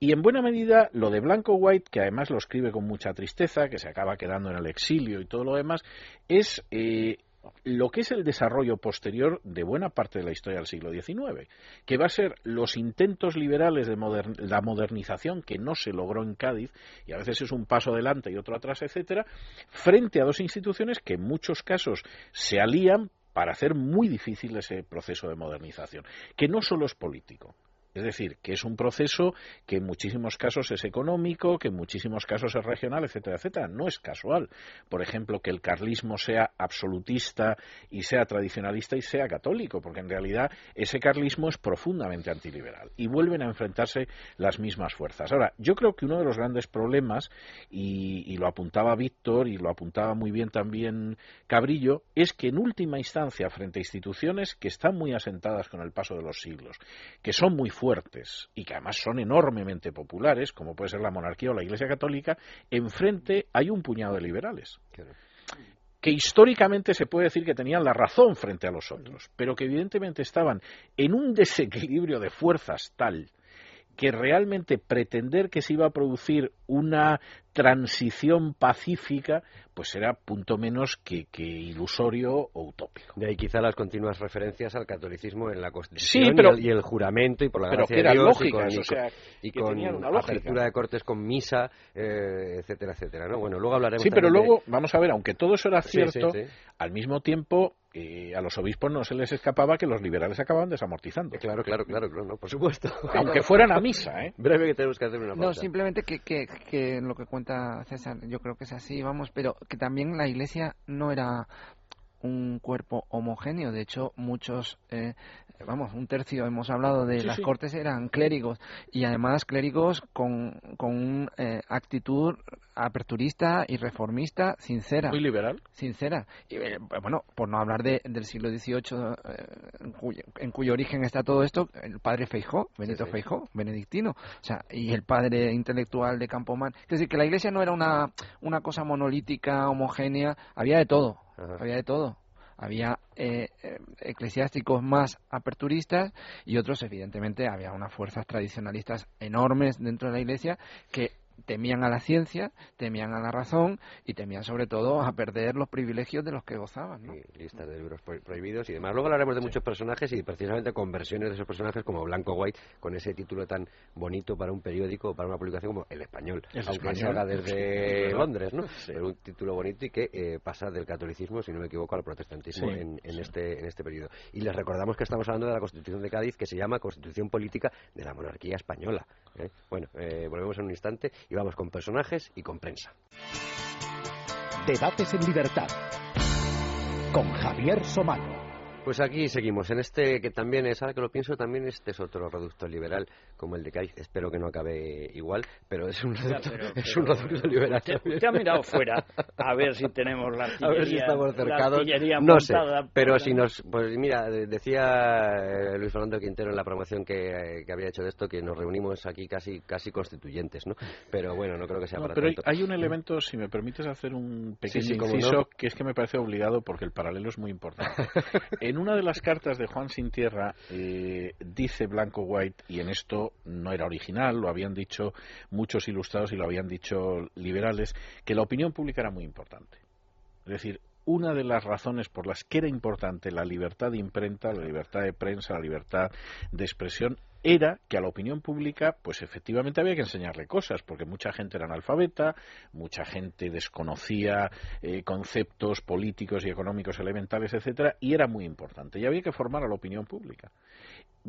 Y en buena medida lo de Blanco White, que además lo escribe con mucha tristeza, que se acaba quedando en el exilio y todo lo demás, es eh, lo que es el desarrollo posterior de buena parte de la historia del siglo XIX, que va a ser los intentos liberales de la modernización que no se logró en Cádiz, y a veces es un paso adelante y otro atrás, etcétera, frente a dos instituciones que en muchos casos se alían para hacer muy difícil ese proceso de modernización, que no solo es político, es decir, que es un proceso que en muchísimos casos es económico, que en muchísimos casos es regional, etcétera, etcétera. No es casual. Por ejemplo, que el carlismo sea absolutista y sea tradicionalista y sea católico, porque en realidad ese carlismo es profundamente antiliberal y vuelven a enfrentarse las mismas fuerzas. Ahora, yo creo que uno de los grandes problemas, y, y lo apuntaba Víctor y lo apuntaba muy bien también Cabrillo, es que en última instancia, frente a instituciones que están muy asentadas con el paso de los siglos, que son muy fuertes, fuertes y que además son enormemente populares, como puede ser la monarquía o la Iglesia Católica, enfrente hay un puñado de liberales. que históricamente se puede decir que tenían la razón frente a los otros, pero que evidentemente estaban en un desequilibrio de fuerzas tal que realmente pretender que se iba a producir una transición pacífica, pues era punto menos que, ilusorio o utópico. De ahí quizá las continuas referencias al catolicismo en la Constitución y, el, juramento y por la gracia de Dios y con, apertura de cortes con misa, eh, etcétera, etcétera. ¿no? Bueno, luego hablaremos. Sí, pero luego vamos a ver, aunque todo eso era cierto, al mismo tiempo eh, a los obispos no se les escapaba que los liberales acababan desamortizando. Claro, claro, claro, no, por supuesto. Aunque fueran a misa, ¿eh? Breve que tenemos que hacer una No, simplemente que, que, que lo que cuenta César, yo creo que es así, vamos, pero que también la Iglesia no era un cuerpo homogéneo. De hecho, muchos, eh, vamos, un tercio hemos hablado de las cortes eran clérigos y además clérigos con, con una eh, actitud aperturista y reformista sincera. Muy liberal. Sincera. Y eh, bueno, por no hablar de, del siglo XVIII, en, cuyo, en, cuyo, origen está todo esto, el padre Feijó, Benito Feijó, benedictino, o sea, y el padre intelectual de Campomán. Es decir, que la iglesia no era una, una cosa monolítica, homogénea, había de todo había de todo. Había eh, eh, eclesiásticos más aperturistas y otros, evidentemente, había unas fuerzas tradicionalistas enormes dentro de la Iglesia que temían a la ciencia, temían a la razón y temían sobre todo a perder los privilegios de los que gozaban. ¿no? listas de libros prohibidos y demás. Luego hablaremos de muchos personajes y precisamente conversiones de esos personajes como Blanco White, con ese título tan bonito para un periódico o para una publicación como El Español, el aunque español. salga desde Londres, ¿no? Pero un título bonito y que eh, pasa del catolicismo, si no me equivoco, al protestantismo en, este, en este periodo. Y les recordamos que estamos hablando de la Constitución de Cádiz, que se llama Constitución Política de la Monarquía Española. ¿Eh? Bueno, eh, volvemos en un instante y vamos con personajes y con prensa. Debates en libertad con Javier Somano. Pues aquí seguimos, en este que también es, ahora que lo pienso, también este es otro reducto liberal, como el de Cádiz. Espero que no acabe igual, pero es un reducto, es un reducto liberal. Usted, ha mirado fuera a ver si tenemos la artillería, a ver si estamos cercados. no sé, pero si nos... Pues mira, decía eh, Luis Fernando Quintero en la promoción que, que, había hecho de esto que nos reunimos aquí casi casi constituyentes, ¿no? Pero bueno, no creo que sea para pero tanto. hay un elemento, si me permites hacer un pequeño inciso, que es que me parece obligado porque el paralelo es muy importante. En una de las cartas de Juan Sin Tierra eh, dice Blanco White, y en esto no era original, lo habían dicho muchos ilustrados y lo habían dicho liberales, que la opinión pública era muy importante. Es decir, una de las razones por las que era importante la libertad de imprenta, la libertad de prensa, la libertad de expresión, era que a la opinión pública, pues efectivamente había que enseñarle cosas, porque mucha gente era analfabeta, mucha gente desconocía eh, conceptos políticos y económicos elementales, etcétera, y era muy importante. Y había que formar a la opinión pública.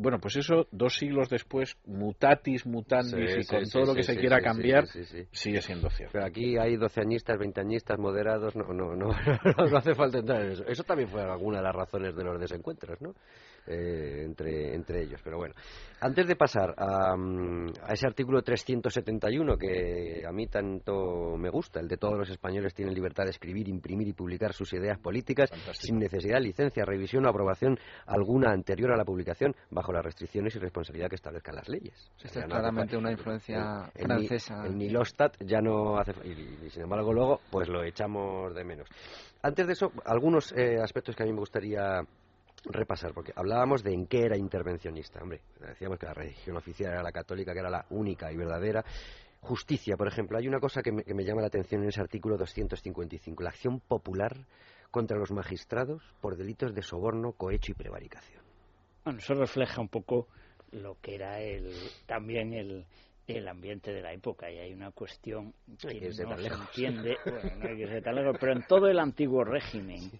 Bueno, pues eso, dos siglos después, mutatis mutandis y con todo lo que se quiera cambiar, sigue siendo cierto. Pero aquí hay doceañistas, veinteañistas, moderados, no, no, no, no hace falta entrar en eso. Eso también fue alguna de las razones de los desencuentros, ¿no? Eh, entre, entre ellos. Pero bueno, antes de pasar a, mm, a, ese artículo 371 que a mí tanto me gusta, el de todos los españoles tienen libertad de escribir, imprimir y publicar sus ideas políticas sin necesidad de licencia, revisión o aprobación alguna anterior a la publicación, bajo las restricciones y responsabilidad que establezcan las leyes. es claramente una influencia francesa. El, Nilostat ya no hace. Y, sin embargo, luego, pues lo echamos de menos. Antes de eso, algunos eh, aspectos que a mí me gustaría repasar, porque hablábamos de en qué era intervencionista. Hombre, decíamos que la religión oficial era la católica, que era la única y verdadera. Justicia, por ejemplo. Hay una cosa que me, que me llama la atención en ese artículo 255, la acción popular contra los magistrados por delitos de soborno, cohecho y prevaricación. Bueno, eso refleja un poco lo que era el, también el, el ambiente de la época y hay una cuestión que, no se entiende, bueno, no hay que ser tan lejos, pero en todo el antiguo régimen,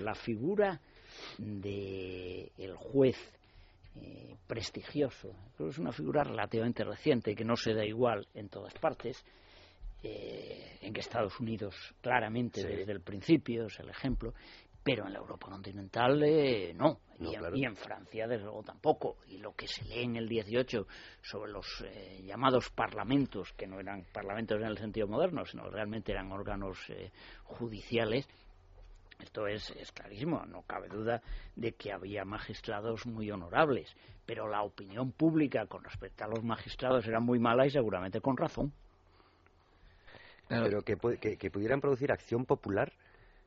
la figura de el juez eh, prestigioso. Creo que es una figura relativamente reciente que no se da igual en todas partes. Eh, en que Estados Unidos claramente desde el principio es el ejemplo, pero en la Europa continental eh, no, y, en Francia desde luego tampoco. Y lo que se lee en el 18 sobre los llamados parlamentos, que no eran parlamentos en el sentido moderno, sino realmente eran órganos judiciales, esto es, clarísimo, no cabe duda de que había magistrados muy honorables, pero la opinión pública con respecto a los magistrados era muy mala y seguramente con razón. Pero que, que, pudieran producir acción popular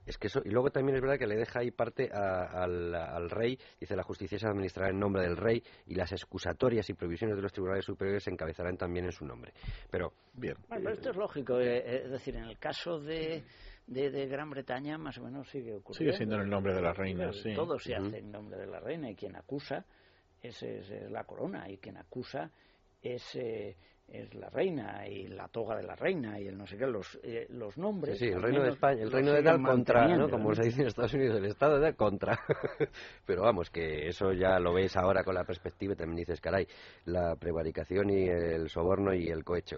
Es que eso, y luego también es verdad que le deja ahí parte al, rey, dice la justicia se administrará en nombre del rey y las excusatorias y provisiones de los tribunales superiores se encabezarán también en su nombre. Pero, bien. pero esto es lógico, eh, eh, es decir, en el caso de, de, Gran Bretaña más o menos sigue ocurriendo. Sigue siendo en el nombre de la reina, sí. Todo se hace en nombre de la reina y quien acusa es, la corona y quien acusa es... Eh, es la reina y la toga de la reina y el no sé qué, los, eh, los nombres. Sí, el reino de España, el reino de tal contra, ¿no? Como se dice en Estados Unidos, el Estado de contra. Pero vamos, que eso ya lo ves ahora con la perspectiva y también dices, caray, la prevaricación y el soborno y el cohecho.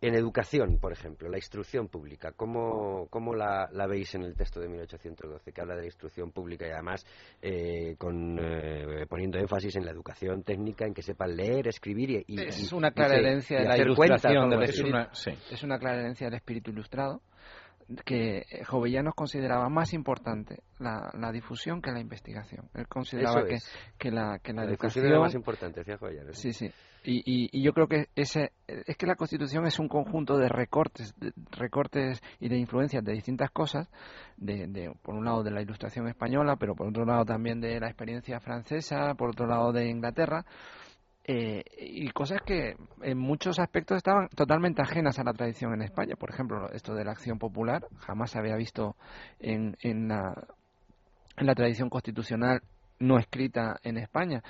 En educación, por ejemplo, la instrucción pública, ¿cómo, cómo la, veis en el texto de 1812, que habla de la instrucción pública y además eh, con, eh, poniendo énfasis en la educación técnica, en que sepan leer, escribir y... es una clara herencia de la ilustración. es, una, es una clara herencia del espíritu ilustrado que Jovellanos consideraba más importante la, la, difusión que la investigación. Él consideraba que, que, la, que la, educación era más importante, decía Jovellanos. Sí, sí. Y, y, yo creo que ese es que la Constitución es un conjunto de recortes, de recortes y de influencias de distintas cosas, de, de, por un lado de la Ilustración española, pero por otro lado también de la experiencia francesa, por otro lado de Inglaterra eh, y cosas que en muchos aspectos estaban totalmente ajenas a la tradición en España. Por ejemplo, esto de la acción popular jamás se había visto en, en, la, en la tradición constitucional no escrita en España.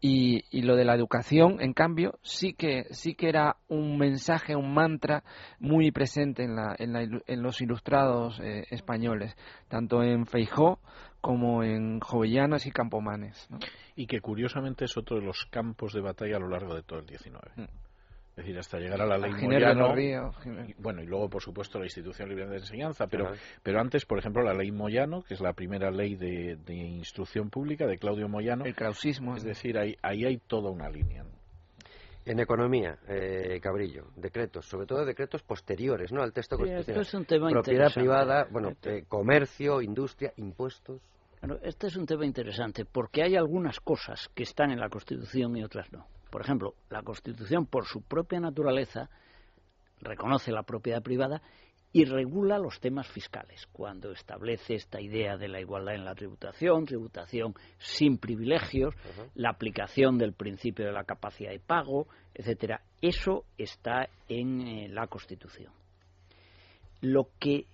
Y, y, lo de la educación, en cambio, sí que, sí que era un mensaje, un mantra muy presente en, la, en, la, en los ilustrados eh, españoles, tanto en Feijó como en Jovellanos y Campomanes. Y que curiosamente es otro de los campos de batalla a lo largo de todo el 19. Mm. Es decir, hasta llegar a la ley Moyano. bueno, y luego, por supuesto, la institución libre de enseñanza. Pero, pero antes, por ejemplo, la ley Moyano, que es la primera ley de, instrucción pública de Claudio Moyano. El clausismo. Es decir, ahí, ahí hay toda una línea. En economía, eh, Cabrillo, decretos, sobre todo decretos posteriores, ¿no? Al texto constitucional. Esto es un tema Propiedad privada, bueno, eh, comercio, industria, impuestos. Bueno, este es un tema interesante porque hay algunas cosas que están en la Constitución y otras no. Por ejemplo, la Constitución, por su propia naturaleza, reconoce la propiedad privada y regula los temas fiscales. Cuando establece esta idea de la igualdad en la tributación, tributación sin privilegios, la aplicación del principio de la capacidad de pago, etcétera, eso está en eh, la Constitución. Lo que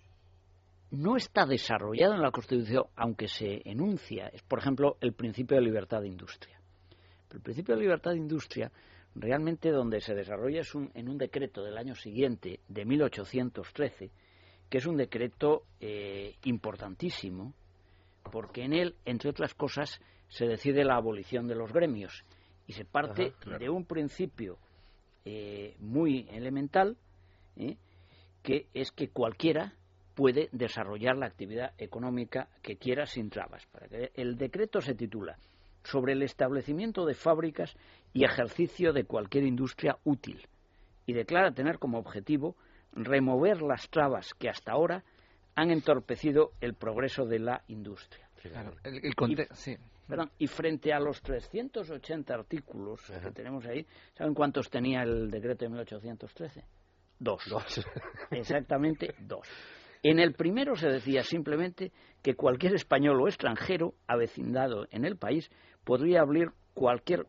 no está desarrollado en la Constitución, aunque se enuncia, es, por ejemplo, el principio de libertad de industria. El principio de libertad de industria, realmente donde se desarrolla es en un decreto del año siguiente, de 1813, que es un decreto eh, importantísimo, porque en él, entre otras cosas, se decide la abolición de los gremios y se parte de un principio eh, muy elemental, ¿eh? que es que cualquiera puede desarrollar la actividad económica que quiera sin trabas. El decreto se titula sobre el establecimiento de fábricas y ejercicio de cualquier industria útil y declara tener como objetivo remover las trabas que hasta ahora han entorpecido el progreso de la industria. y, frente a los 380 artículos que tenemos ahí, ¿saben cuántos tenía el decreto de 1813? Dos. dos. Exactamente dos. En el primero se decía simplemente que cualquier español o extranjero avecindado en el país podría abrir cualquier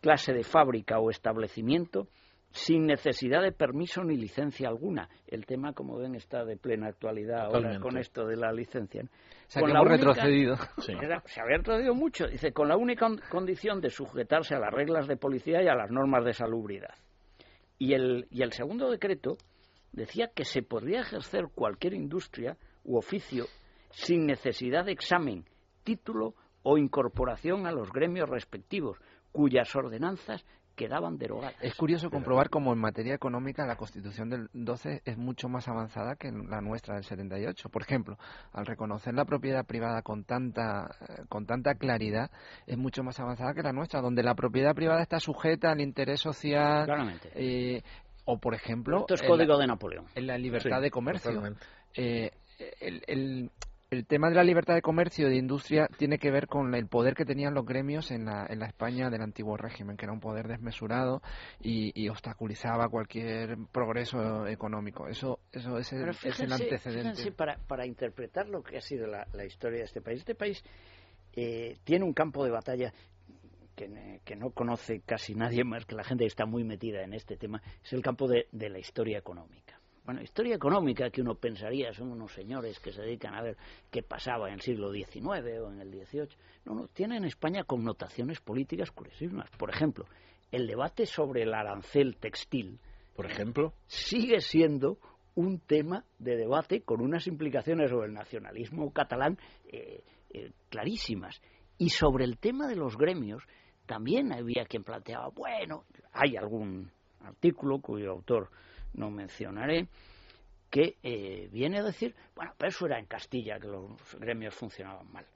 clase de fábrica o establecimiento sin necesidad de permiso ni licencia alguna. El tema, como ven, está de plena actualidad ahora con esto de la licencia. Se ha retrocedido. se había retrocedido mucho. Dice, con la única condición de sujetarse a las reglas de policía y a las normas de salubridad. Y el, y el segundo decreto decía que se podría ejercer cualquier industria u oficio sin necesidad de examen, título o incorporación a los gremios respectivos, cuyas ordenanzas quedaban derogadas. Es curioso comprobar cómo en materia económica la Constitución del 12 es mucho más avanzada que la nuestra del 78. Por ejemplo, al reconocer la propiedad privada con tanta, eh, con tanta claridad, es mucho más avanzada que la nuestra, donde la propiedad privada está sujeta al interés social, Claramente. Eh, o, por ejemplo... Esto es código de Napoleón. En la libertad de comercio. Eh, el, el tema de la libertad de comercio y de industria tiene que ver con el poder que tenían los gremios en la, en la España del antiguo régimen, que era un poder desmesurado y, obstaculizaba cualquier progreso económico. Eso, eso es, el, antecedente. para, para interpretar lo que ha sido la, historia de este país, este país eh, tiene un campo de batalla que, que, no conoce casi nadie más que la gente que está muy metida en este tema, es el campo de la historia económica bueno, historia económica que uno pensaría son unos señores que se dedican a ver qué pasaba en el siglo XIX o en el XVIII. No, no, tiene en España connotaciones políticas curiosísimas. Por ejemplo, el debate sobre el arancel textil. Por ejemplo. Sigue siendo un tema de debate con unas implicaciones sobre el nacionalismo catalán eh, eh, clarísimas. Y sobre el tema de los gremios, también había quien planteaba, bueno, hay algún artículo cuyo autor no mencionaré, que eh, viene a decir, bueno, pero eso era en Castilla, que los gremios funcionaban mal.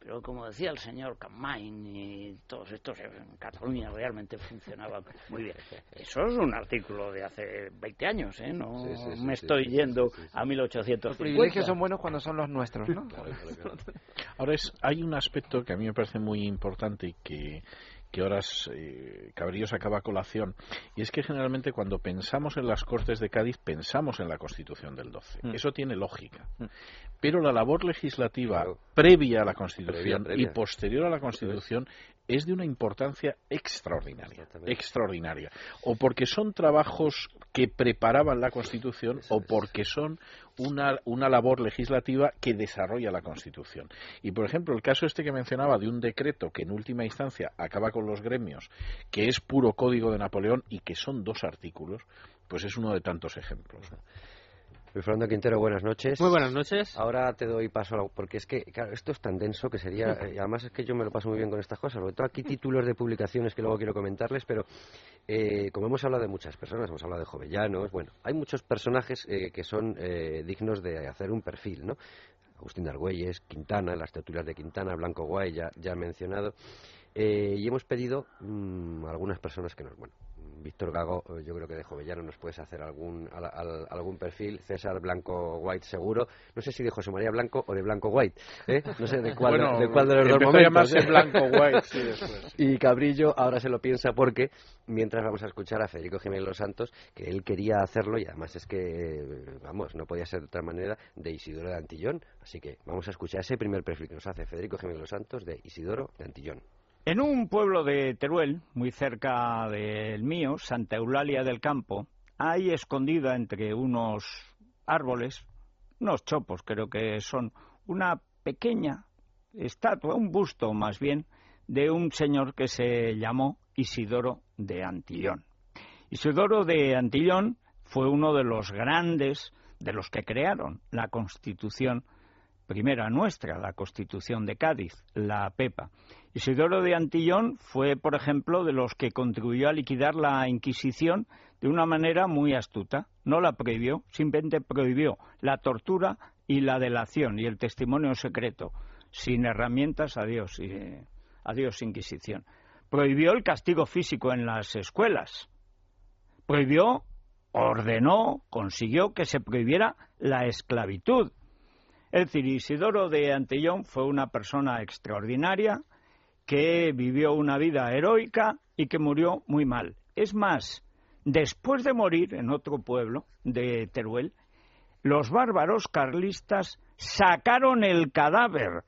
Pero como decía el señor Campain y todos estos en Cataluña realmente funcionaban muy bien. Eso es un artículo de hace 20 años, ¿eh? No me estoy yendo a 1850. Los privilegios son buenos cuando son los nuestros, ¿no? Ahora, es, hay un aspecto que a mí me parece muy importante y que que ahora eh, Cabrillo sacaba a colación, y es que generalmente cuando pensamos en las Cortes de Cádiz pensamos en la Constitución del 12. Mm. Eso tiene lógica. Mm. Pero la labor legislativa previa a la Constitución y posterior a la Constitución es de una importancia extraordinaria, extraordinaria. O porque son trabajos que preparaban la Constitución o porque son una, una labor legislativa que desarrolla la Constitución. Y, por ejemplo, el caso este que mencionaba de un decreto que en última instancia acaba con los gremios, que es puro código de Napoleón y que son dos artículos, pues es uno de tantos ejemplos. Luis Fernando Quintero, buenas noches. Muy buenas noches. Ahora te doy paso, a porque es que, claro, esto es tan denso que sería, eh, además es que yo me lo paso muy bien con estas cosas, sobre todo aquí títulos de publicaciones que luego quiero comentarles, pero eh, como hemos hablado de muchas personas, hemos hablado de Jovellanos, bueno, hay muchos personajes eh, que son dignos de hacer un perfil, ¿no? Agustín de Argüelles, Quintana, las tertulias de Quintana, Blanco Guay, ya, ya mencionado, y hemos pedido mm, algunas personas que nos, bueno, Víctor Gago, eh, yo creo que de Jovellano nos puedes hacer algún, algún perfil. César Blanco White, seguro. No sé si de José María Blanco o de Blanco White. ¿eh? No sé de cuál, de, cuál de los dos momentos. ¿eh? Blanco White, sí, después. Y Cabrillo ahora se lo piensa porque, mientras vamos a escuchar a Federico Jiménez Los Santos, que él quería hacerlo y además es que, vamos, no podía ser de otra manera, de Isidoro de Antillón. Así que vamos a escuchar ese primer perfil que nos hace Federico Jiménez Los Santos de Isidoro de Antillón. En un pueblo de Teruel, muy cerca del mío, Santa Eulalia del Campo, hay escondida entre unos árboles, unos chopos creo que son, una pequeña estatua, un busto más bien, de un señor que se llamó Isidoro de Antillón. Isidoro de Antillón fue uno de los grandes de los que crearon la Constitución primera nuestra, la Constitución de Cádiz, la PEPA. Isidoro de Antillón fue, por ejemplo, de los que contribuyó a liquidar la Inquisición de una manera muy astuta. No la prohibió, simplemente prohibió la tortura y la delación y el testimonio secreto. Sin herramientas, adiós, adiós Inquisición. Prohibió el castigo físico en las escuelas. Prohibió, ordenó, consiguió que se prohibiera la esclavitud. Es decir, Isidoro de Antillón fue una persona extraordinaria, que vivió una vida heroica y que murió muy mal. Es más, después de morir en otro pueblo de Teruel, los bárbaros carlistas sacaron el cadáver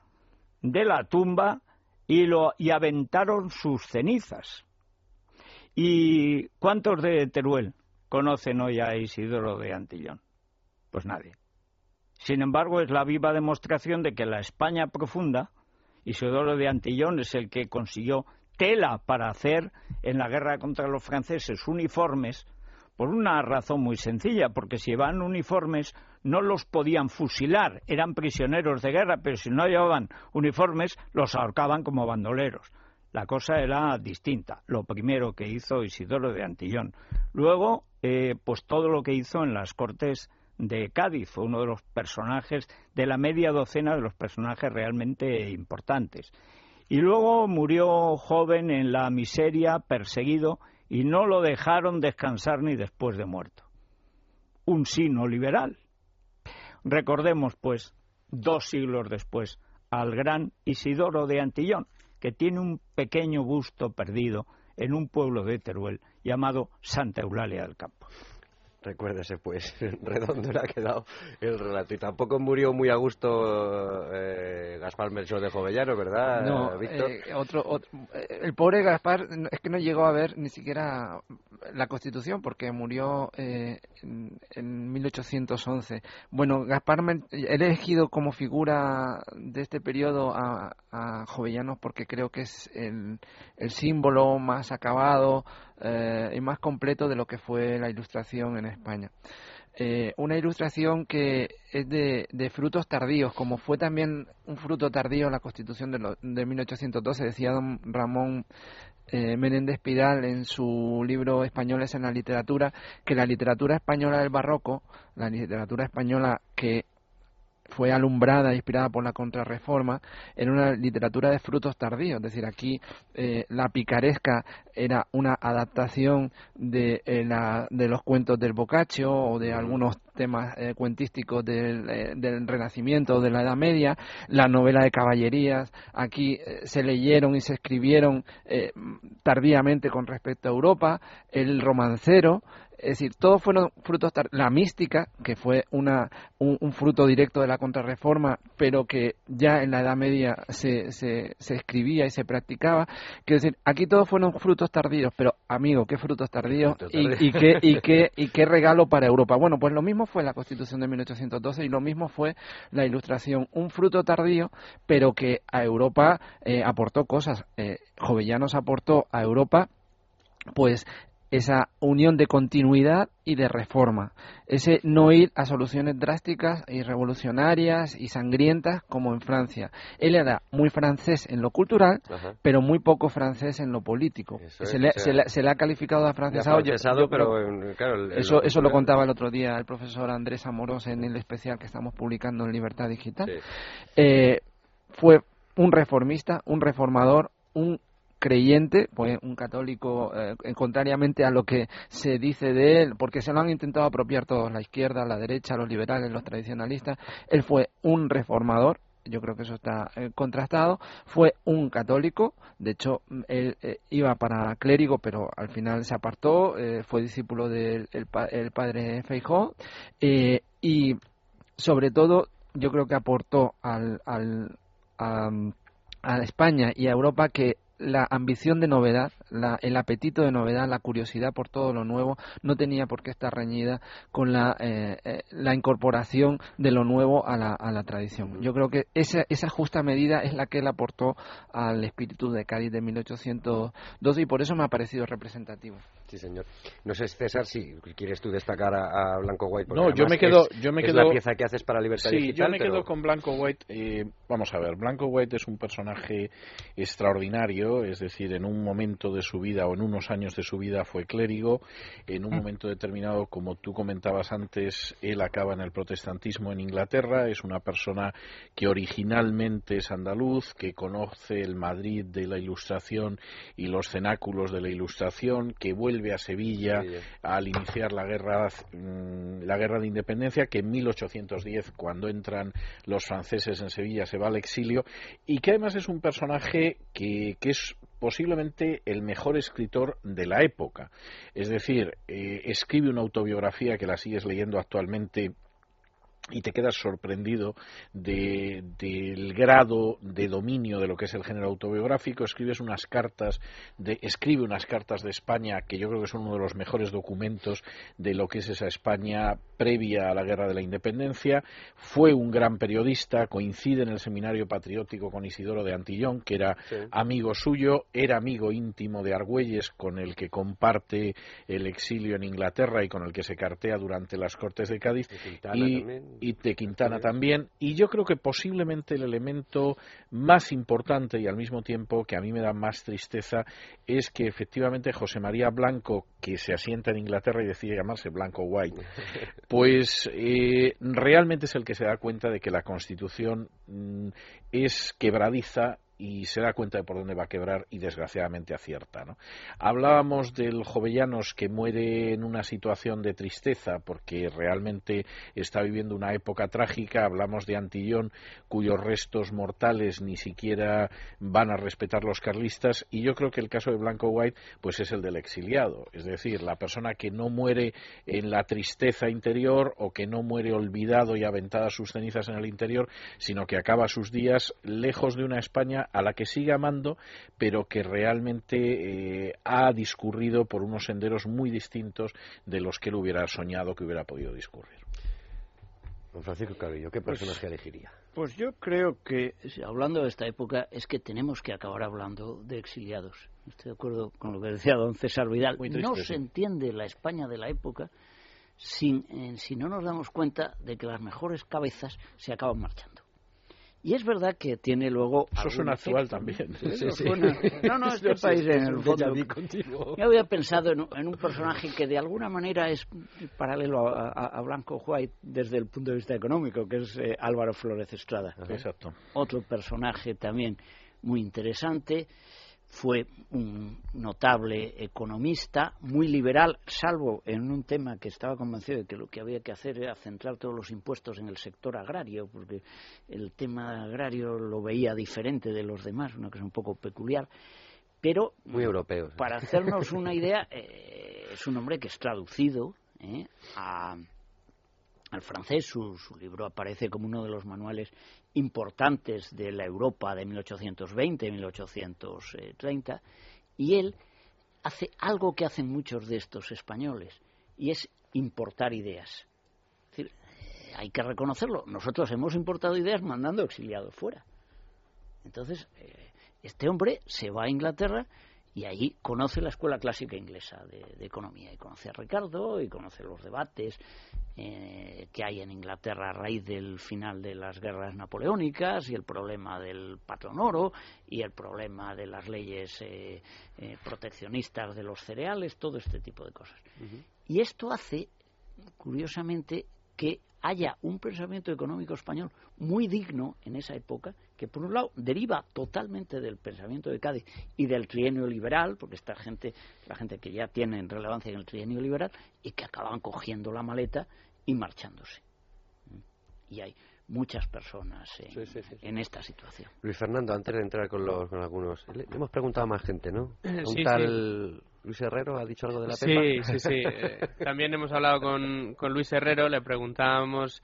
de la tumba y, lo, y aventaron sus cenizas. ¿Y cuántos de Teruel conocen hoy a Isidoro de Antillón? Pues nadie. Sin embargo, es la viva demostración de que la España profunda Isidoro de Antillón es el que consiguió tela para hacer en la guerra contra los franceses uniformes por una razón muy sencilla, porque si llevaban uniformes no los podían fusilar, eran prisioneros de guerra, pero si no llevaban uniformes los ahorcaban como bandoleros. La cosa era distinta. Lo primero que hizo Isidoro de Antillón. Luego, eh, pues todo lo que hizo en las Cortes de Cádiz, fue uno de los personajes de la media docena de los personajes realmente importantes. Y luego murió joven en la miseria, perseguido, y no lo dejaron descansar ni después de muerto. Un sino liberal. Recordemos, pues, dos siglos después, al gran Isidoro de Antillón, que tiene un pequeño busto perdido en un pueblo de Teruel llamado Santa Eulalia del Campo. Recuérdese, pues, redondo le ha quedado el relato. Y tampoco murió muy a gusto eh, Gaspar Melchor de Jovellano, ¿verdad, no, Víctor? Eh, otro, eh, el pobre Gaspar es que no llegó a ver ni siquiera la Constitución porque murió en, 1811. Bueno, Gaspar he elegido como figura de este periodo a, a Jovellanos porque creo que es el, el símbolo más acabado y más completo de lo que fue la Ilustración en España. Eh, una ilustración que es de, frutos tardíos, como fue también un fruto tardío la Constitución de, de 1812, decía don Ramón eh, Menéndez Pidal en su libro Españoles en la literatura, que la literatura española del barroco, la literatura española que fue alumbrada, inspirada por la contrarreforma, en una literatura de frutos tardíos. Es decir, aquí eh, la picaresca era una adaptación de, eh, la, de los cuentos del Boccaccio o de algunos temas eh, cuentísticos del, del, Renacimiento de la Edad Media, la novela de caballerías, aquí se leyeron y se escribieron tardíamente con respecto a Europa, el romancero, es decir, todos fueron frutos, la mística, que fue una, un, fruto directo de la contrarreforma, pero que ya en la Edad Media se, se, escribía y se practicaba. Quiero decir, aquí todos fueron frutos tardíos, pero amigo, ¿qué frutos tardíos? Y, y, qué, y, qué, ¿Y qué regalo para Europa? Bueno, pues lo mismo fue la Constitución de 1812 y lo mismo fue la Ilustración. Un fruto tardío, pero que a Europa eh, aportó cosas. Eh, Jovellanos aportó a Europa pues esa unión de continuidad y de reforma, ese no ir a soluciones drásticas y revolucionarias y sangrientas como en Francia. Él era muy francés en lo cultural, pero muy poco francés en lo político. se, le, ha calificado de afrancesado. pero eso, eso lo contaba el otro día el profesor Andrés Amorós en el especial que estamos publicando en Libertad Digital. Eh, fue un reformista, un reformador, un creyente, pues un católico, eh, contrariamente a lo que se dice de él, porque se lo han intentado apropiar todos, la izquierda, la derecha, los liberales, los tradicionalistas, él fue un reformador, yo creo que eso está eh, contrastado, fue un católico, de hecho él eh, iba para clérigo, pero al final se apartó, fue discípulo del el, padre Feijó, y sobre todo yo creo que aportó al, al a España y a Europa que la ambición de novedad, el apetito de novedad, la curiosidad por todo lo nuevo no tenía por qué estar reñida con la, eh, eh, la incorporación de lo nuevo a la, a la tradición. Yo creo que esa, esa justa medida es la que él aportó al espíritu de Cádiz de 1812 y por eso me ha parecido representativo. Sí, señor. No sé, César, si quieres tú destacar a, Blanco White. No, yo me quedo. Es, yo me quedo, la pieza que haces para Libertad sí, yo me quedo con Blanco White. Eh, vamos a ver, Blanco White es un personaje extraordinario, es decir, en un momento de su vida o en unos años de su vida fue clérigo, en un mm. momento determinado, como tú comentabas antes, él acaba en el protestantismo en Inglaterra, es una persona que originalmente es andaluz, que conoce el Madrid de la Ilustración y los cenáculos de la Ilustración, que vuelve a Sevilla al iniciar la guerra, mm, la guerra de independencia, que en 1810, cuando entran los franceses en Sevilla, se va al exilio, y que además es un personaje que, que es posiblemente el mejor escritor de la época. Es decir, eh, escribe una autobiografía que la sigues leyendo actualmente y te quedas sorprendido del grado de dominio de lo que es el género autobiográfico. Escribes unas cartas de escribe unas cartas de España que yo creo que son uno de los mejores documentos de lo que es esa España previa a la guerra de la independencia. Fue un gran periodista coincide en el seminario patriótico con Isidoro de Antillón que era amigo suyo era amigo íntimo de Argüelles con el que comparte el exilio en Inglaterra y con el que se cartea durante las Cortes de Cádiz. Y y de Quintana también. Y yo creo que posiblemente el elemento más importante y al mismo tiempo que a mí me da más tristeza es que efectivamente José María Blanco, que se asienta en Inglaterra y decide llamarse Blanco White, pues eh, realmente es el que se da cuenta de que la Constitución mm, es quebradiza y se da cuenta de por dónde va a quebrar y desgraciadamente acierta. ¿no? Hablábamos del Jovellanos que muere en una situación de tristeza porque realmente está viviendo una época trágica. Hablamos de Antillón cuyos restos mortales ni siquiera van a respetar los carlistas y yo creo que el caso de Blanco White pues es el del exiliado, es decir, la persona que no muere en la tristeza interior o que no muere olvidado y aventada sus cenizas en el interior, sino que acaba sus días lejos de una España a la que sigue amando, pero que realmente eh, ha discurrido por unos senderos muy distintos de los que él hubiera soñado que hubiera podido discurrir. Don Francisco Carrillo, ¿qué pues personaje elegiría? Pues yo creo que, hablando de esta época, es que tenemos que acabar hablando de exiliados. Estoy de acuerdo con lo que decía don César Vidal. no se entiende la España de la época sin, eh, si no nos damos cuenta de que las mejores cabezas se acaban marchando. Y es verdad que tiene luego. Eso suena actual también. No, no, este país en el fondo. Yo había pensado en, un personaje que de alguna manera es paralelo a, Blanco White desde el punto de vista económico, que es eh, Álvaro Flores Estrada. Exacto. Otro personaje también muy interesante fue un notable economista, muy liberal, salvo en un tema que estaba convencido de que lo que había que hacer era centrar todos los impuestos en el sector agrario, porque el tema agrario lo veía diferente de los demás, una cosa un poco peculiar. Pero, muy europeo. Para hacernos una idea, eh, es un hombre que es traducido eh, a, al francés. Su, su, libro aparece como uno de los manuales importantes de la Europa de 1820-1830, y él hace algo que hacen muchos de estos españoles, y es importar ideas. Es decir, hay que reconocerlo, nosotros hemos importado ideas mandando exiliados fuera. Entonces, eh, este hombre se va a Inglaterra y ahí conoce la escuela clásica inglesa de, economía y conoce a Ricardo y conoce los debates eh, que hay en Inglaterra a raíz del final de las guerras napoleónicas y el problema del patrón oro y el problema de las leyes eh, eh, proteccionistas de los cereales, todo este tipo de cosas. Y esto hace, curiosamente, que haya un pensamiento económico español muy digno en esa época, que por un lado deriva totalmente del pensamiento de Cádiz y del trienio liberal, porque esta gente, la gente que ya tiene relevancia en el trienio liberal, y que acaban cogiendo la maleta y marchándose. Y hay muchas personas en, esta situación. Luis Fernando, antes de entrar con, los, con algunos, le, hemos preguntado a más gente, ¿no? Un tal Luis Herrero ha dicho algo de la Pepa. Sí, sí, sí. Eh, también hemos hablado con, con Luis Herrero, le preguntábamos,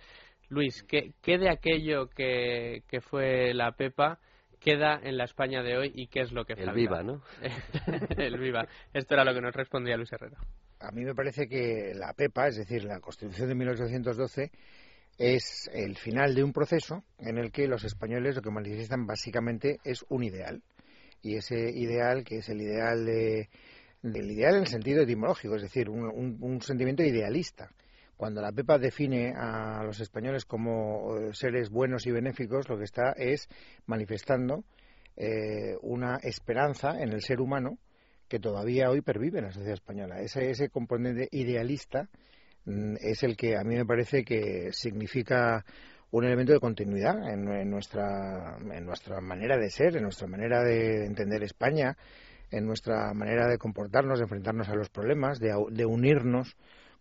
Luis, ¿qué, qué de aquello que, que fue la Pepa queda en la España de hoy y qué es lo que falta? El viva, ¿no? el viva. Esto era lo que nos respondía Luis Herrero. A mí me parece que la PEPA, es decir, la Constitución de 1812, es el final de un proceso en el que los españoles lo que manifiestan básicamente es un ideal. Y ese ideal, que es el ideal de, del ideal en el sentido etimológico, es decir, un, sentimiento idealista. Cuando la PEPA define a los españoles como eh, seres buenos y benéficos, lo que está es manifestando eh, una esperanza en el ser humano que todavía hoy pervive en la sociedad española. Ese, ese componente idealista mm, es el que a mí me parece que significa un elemento de continuidad en, nuestra, manera de ser, en nuestra manera de entender España, en nuestra manera de comportarnos, de enfrentarnos a los problemas, de unirnos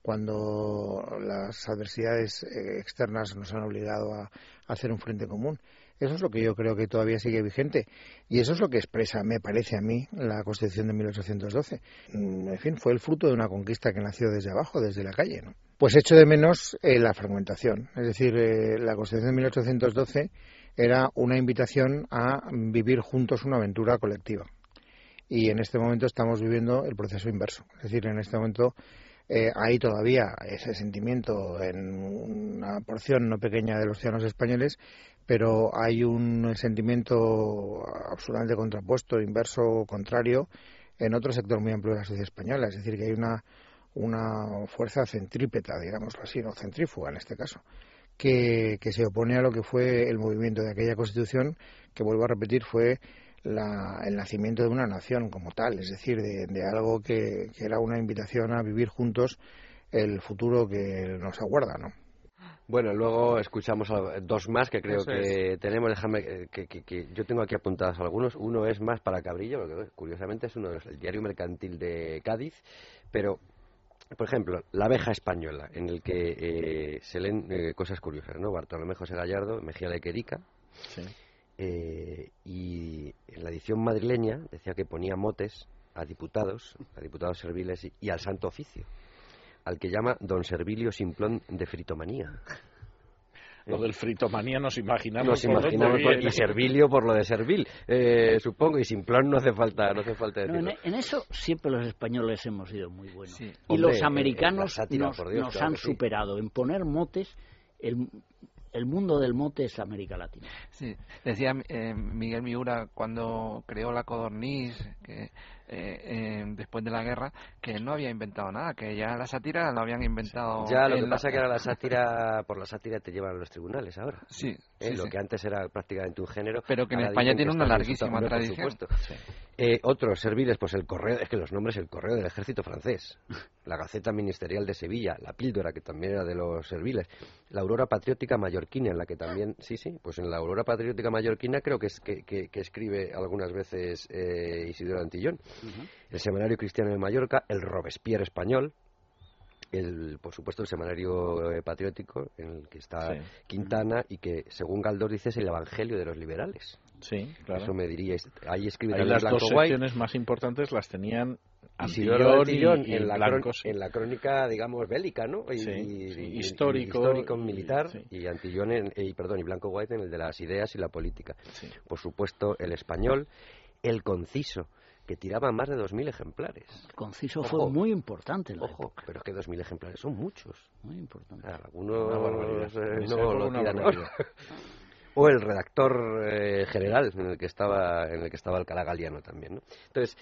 cuando las adversidades eh, externas nos han obligado a hacer un frente común. Eso es lo que yo creo que todavía sigue vigente y eso es lo que expresa, me parece a mí, la Constitución de 1812. Mm, en fin, fue el fruto de una conquista que nació desde abajo, desde la calle. ¿no? Pues echo de menos eh, la fragmentación. Es decir, eh, la Constitución de 1812 era una invitación a vivir juntos una aventura colectiva. Y en este momento estamos viviendo el proceso inverso. Es decir, en este momento eh, hay todavía ese sentimiento en una porción no pequeña de los ciudadanos españoles pero hay un sentimiento absolutamente contrapuesto, inverso, contrario, en otro sector muy amplio de la sociedad española. Es decir, que hay una, una fuerza centrípeta, digámoslo así, no centrífuga en este caso, que, que se opone a lo que fue el movimiento de aquella constitución, que vuelvo a repetir, fue la, el nacimiento de una nación como tal, es decir, de, de algo que, que, era una invitación a vivir juntos el futuro que nos aguarda, ¿no? Bueno, luego escuchamos a- dos más que creo Eso que tenemos. Déjame eh, que, que- que yo tengo aquí apuntados algunos. Uno es más para Cabrillo, porque curiosamente es uno de los, el diario mercantil de Cádiz, pero por ejemplo, La abeja española, en el que eh, se leen eh, cosas curiosas, ¿no? Bartolomé José Gallardo, Mejía de Querica, Sí. Eh, y en la edición madrileña decía que ponía motes a diputados, a diputados serviles y, y al santo oficio, al que llama don Servilio Simplón de Fritomanía. Lo del fritomanía nos imaginamos. Nos imaginamos por- y Servilio por lo de Servil, eh, supongo, y Simplón no hace falta, no hace falta No, en, en eso siempre los españoles hemos sido muy buenos. Sí. Y Hombre, los eh, americanos la sátira, nos, por Dios, nos claro han sí. superado. En poner motes, el, el mundo del mote es América Latina. Sí, decía eh, Miguel Miura cuando creó la codorniz, que eh, eh, después de la guerra, que él no había inventado nada, que ya la sátira lo habían inventado. Ya, lo que la- pasa es que ahora la sátira, por la sátira te llevan a los tribunales ahora. Sí, Eh, sí, lo que antes era prácticamente un género. Pero que en España tiene una larguísima por tradición. supuesto. Eh, otros serviles, pues el correo, es que los nombres, el correo del ejército francés, la Gaceta Ministerial de Sevilla, la Píldora, que también era de los serviles, la Aurora Patriótica Mallorquina, en la que también, sí, sí, pues en la Aurora Patriótica Mallorquina creo que, es, que, que- que escribe algunas veces eh, Isidoro Antillón, el Semanario Cristiano de Mallorca, el Robespierre español, el, por supuesto el Semanario eh, Patriótico, en el que está Sí. Quintana y que, según Galdós, dice es el Evangelio de los liberales. Sí, claro. Eso me diríais. Ahí las dos secciones más importantes las tenían Isidoro y, y en, la sí. en la crónica, digamos, bélica, ¿no? Y, Sí, y- histórico, histórico militar, y Antillón, en, y, perdón, y Blanco White en el de las ideas y la política. Por supuesto, el español, el conciso, que tiraba más de 2.000 ejemplares. El conciso Ojo. fue muy importante en la Ojo, época. pero es que 2.000 ejemplares son muchos. Muy importante. Algunos eh, no lo tiran o el redactor eh, general en el que estaba en el que estaba Alcalá Galiano también ¿no? entonces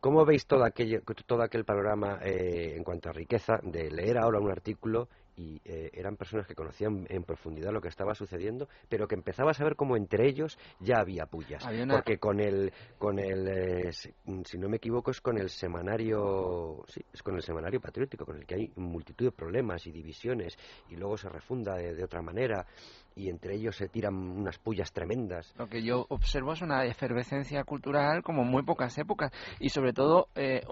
¿Cómo veis todo, aquello, todo aquel panorama eh, en cuanto a riqueza de leer ahora un artículo y eh, eran personas que conocían en profundidad lo que estaba sucediendo, pero que empezabas a ver como entre ellos ya había pullas? Había una- Porque con el, con el eh, si si no me equivoco, es con el semanario, sí, es con el semanario patriótico, con el que hay multitud de problemas y divisiones y luego se refunda de, de otra manera y entre ellos se tiran unas pullas tremendas. Lo que yo observo es una efervescencia cultural como en muy pocas épocas y sobre todo eh,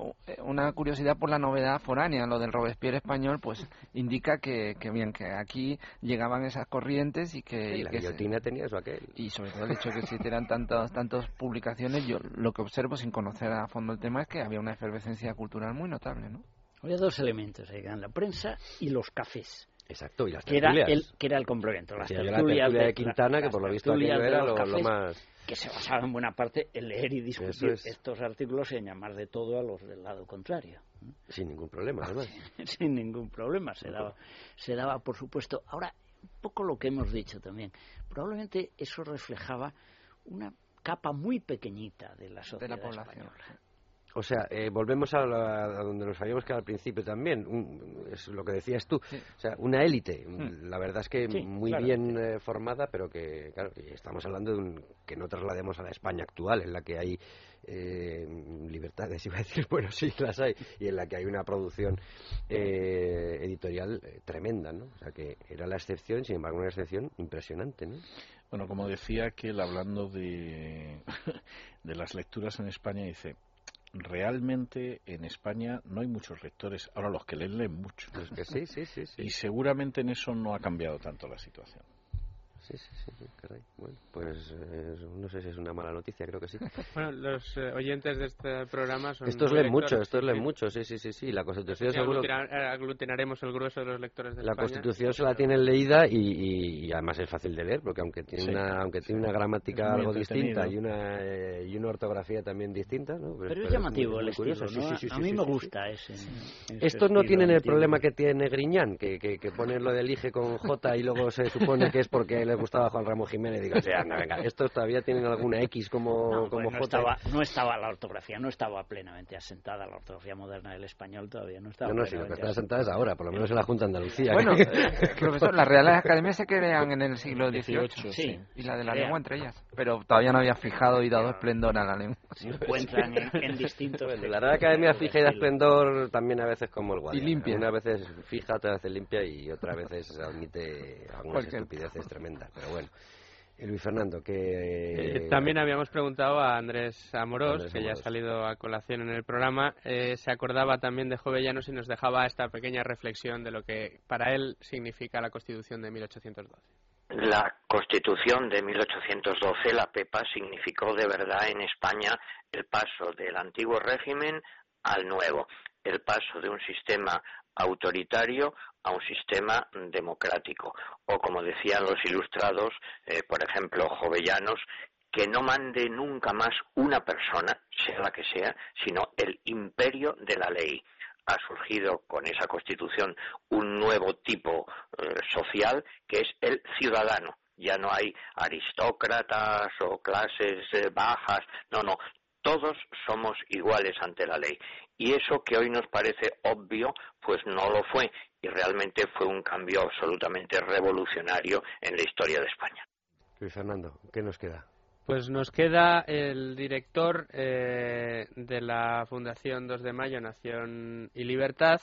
una curiosidad por la novedad foránea. Lo del Robespierre español pues indica que, que bien que aquí llegaban esas corrientes y que, Y y la que se- guillotina tenía eso aquel. y sobre todo el hecho de que existieran tantas tantas publicaciones, yo lo que observo sin conocer a fondo el tema es que había una efervescencia cultural muy notable, ¿no? Había dos elementos, la prensa y los cafés, Exacto, y las que era tertulias. el, que era el complemento. Las había la tertulias tertulia de de- Quintana, que por lo visto tertulias aquello de era lo, lo cafés, más... que se basaba en buena parte en leer y discutir es. estos artículos y en llamar de todo a los del lado contrario. Sin ningún problema, además. Sin ningún problema, se daba, se daba por supuesto. Ahora, un poco lo que hemos dicho también. Probablemente eso reflejaba una capa muy pequeñita de la De sociedad la población. española. O sea, eh, volvemos a, la- a donde nos habíamos quedado al principio también, un- es lo que decías tú, Sí. o sea, una élite, Hmm. la verdad es que Sí, muy claro. bien eh, formada, pero que, claro, y estamos hablando de un, que no traslademos a la España actual, en la que hay eh, libertades, iba a decir, bueno, sí, las hay, y en la que hay una producción eh, editorial eh, tremenda, ¿no? O sea, que era la excepción, sin embargo, una excepción impresionante, ¿no? Bueno, como decía que él hablando de, de las lecturas en España dice, realmente en España no hay muchos lectores, ahora los que leen leen mucho. Es que sí, sí, sí, sí. Y seguramente en eso no ha cambiado tanto la situación. Sí, sí, sí, sí, caray. Bueno, pues eh, no sé si es una mala noticia, creo que sí. Bueno, los eh, oyentes de este programa son. Estos leen mucho, estos leen sí. mucho, sí, sí, sí, sí. La Constitución Sí, seguro... eh, aglutinaremos el grueso de los lectores de La España. Constitución se la tienen leída y, y- y además es fácil de leer porque aunque tiene Sí, una aunque tiene una Es gramática algo distinta y una eh, y una ortografía también distinta, ¿no? Pero es muy- llamativo el estilo, ¿no? sí, sí, a mí sí, me sí, gusta ese. ese Estos no tienen el problema que tiene Griñán, que, que, que pone lo del IGE con J y luego se supone que es porque le, gustaba Juan Ramón Jiménez, digo, o sea, no, venga, estos todavía tienen alguna X como, No, pues como no, J. estaba, no estaba la ortografía, no estaba plenamente asentada la ortografía moderna del español todavía, no estaba No, no, sí, lo que plenamente están sentadas ahora, por lo menos en la Junta de Andalucía. Bueno, eh, profesor, las Reales Academias se crean en el siglo XVIII. XVIII, Sí. Y la de la lengua entre ellas. Pero todavía no había fijado y dado esplendor a la lengua. se encuentran en, en distintos Bueno, la Real Academia de fija y da esplendor también a veces como el Guadiana. Y limpia. Una veces fija, otra vez limpia y otra veces admite algunas Cualquier- estupideces tremendas. Pero bueno. Luis Fernando, que... Eh, también habíamos preguntado a Andrés Amorós, Andrés que ya ha Amorós. salido a colación en el programa, eh, se acordaba también de Jovellanos y nos dejaba esta pequeña reflexión de lo que para él significa la Constitución de 1812. La Constitución de 1812, la PEPA, significó de verdad en España el paso del antiguo régimen al nuevo, el paso de un sistema autoritario a un sistema democrático, o como decían los ilustrados, eh, por ejemplo, Jovellanos, que no mande nunca más una persona, sea la que sea, sino el imperio de la ley ha surgido con esa constitución un nuevo tipo eh, social que es el ciudadano. Ya no hay aristócratas o clases eh, bajas, no, no, todos somos iguales ante la ley. Y eso que hoy nos parece obvio, pues no lo fue. Y realmente fue un cambio absolutamente revolucionario en la historia de España. Luis Fernando, ¿qué nos queda? Pues nos queda el director eh, de la Fundación 2 de Mayo, Nación y Libertad,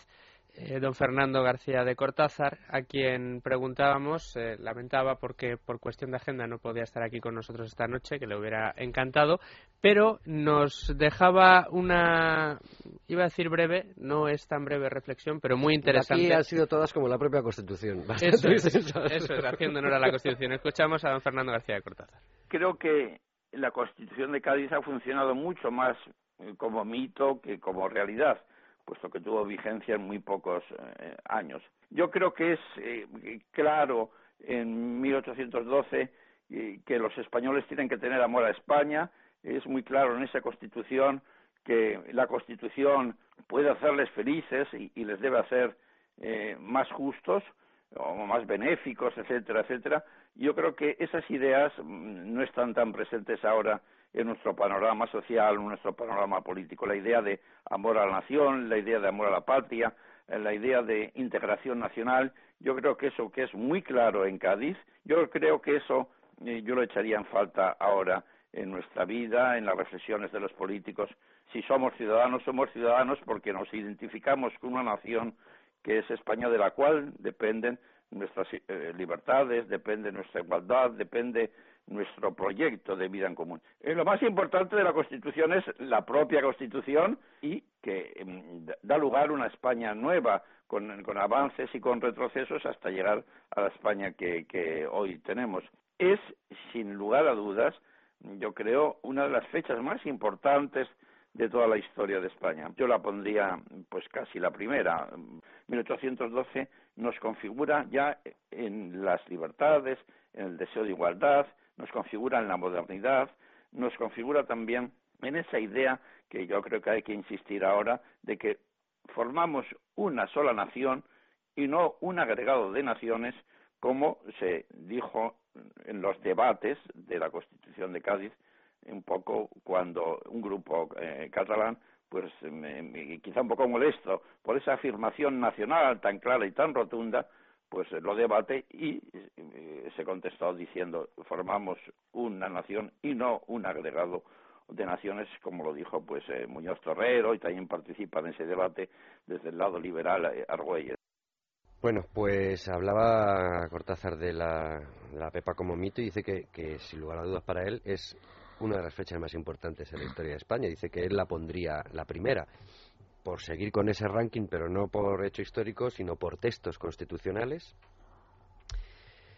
eh, don Fernando García de Cortázar, a quien preguntábamos, eh, lamentaba porque por cuestión de agenda no podía estar aquí con nosotros esta noche, que le hubiera encantado, pero nos dejaba una, iba a decir breve, no es tan breve reflexión, pero muy interesante. Aquí han sido todas como la propia Constitución. Eso es, eso es, haciendo honor a la Constitución. Escuchamos a don Fernando García de Cortázar. creo que la Constitución de Cádiz ha funcionado mucho más eh, como mito que como realidad, puesto que tuvo vigencia en muy pocos eh, años. Yo creo que es eh, claro en 1812 eh, que los españoles tienen que tener amor a España, es muy claro en esa Constitución que la Constitución puede hacerles felices y, y les debe hacer eh, más justos o más benéficos, etcétera, etcétera. Yo creo que esas ideas mm, no están tan presentes ahora en nuestro panorama social, en nuestro panorama político. La idea de amor a la nación, la idea de amor a la patria, eh, la idea de integración nacional, yo creo que eso que es muy claro en Cádiz, yo creo que eso eh, yo lo echaría en falta ahora en nuestra vida, en las reflexiones de los políticos. Si somos ciudadanos, somos ciudadanos porque nos identificamos con una nación que es España, de la cual dependen nuestras eh, libertades, depende nuestra igualdad, depende nuestro proyecto de vida en común. Eh, lo más importante de la Constitución es la propia Constitución y que em, da lugar a una España nueva, con, con avances y con retrocesos hasta llegar a la España que, que hoy tenemos. Es, sin lugar a dudas, yo creo, una de las fechas más importantes de toda la historia de España. Yo la pondría, pues casi la primera. 1812 nos configura ya en las libertades, en el deseo de igualdad, nos configura en la modernidad, nos configura también en esa idea que yo creo que hay que insistir ahora de que formamos una sola nación y no un agregado de naciones como se dijo en los debates de la Constitución de Cádiz un poco cuando un grupo eh, catalán pues me, me, quizá un poco molesto por esa afirmación nacional tan clara y tan rotunda pues lo debate y eh, se contestó diciendo formamos una nación y no un agregado de naciones como lo dijo pues eh, Muñoz Torrero y también participa en ese debate desde el lado liberal eh, Argüelles. Bueno, pues hablaba Cortázar de la, Pepa como mito y dice que, sin lugar a dudas para él, es una de las fechas más importantes en la historia de España. Dice que él la pondría la primera por seguir con ese ranking, pero no por hecho histórico, sino por textos constitucionales.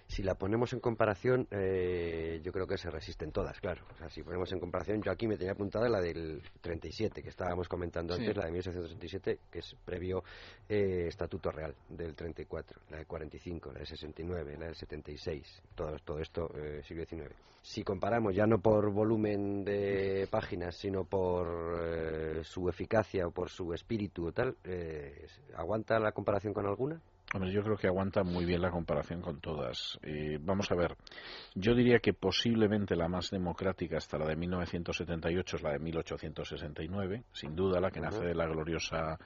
Si la ponemos en comparación, eh, yo creo que se resisten todas, claro. O sea, si ponemos en comparación, yo aquí me tenía apuntada la del 37, que estábamos comentando Sí. antes, la de 1667, que es previo eh, Estatuto Real del 34, la de 45, la de 69, la del 76, todo, todo esto eh, siglo XIX. Si comparamos ya no por volumen de páginas, sino por eh, su eficacia o por su espíritu o tal, eh, ¿aguanta la comparación con alguna? Hombre, yo creo que aguanta muy bien la comparación con todas. Eh, vamos a ver, yo diría que posiblemente la más democrática hasta la de 1978 es la de 1869, sin duda la que nace de la gloriosa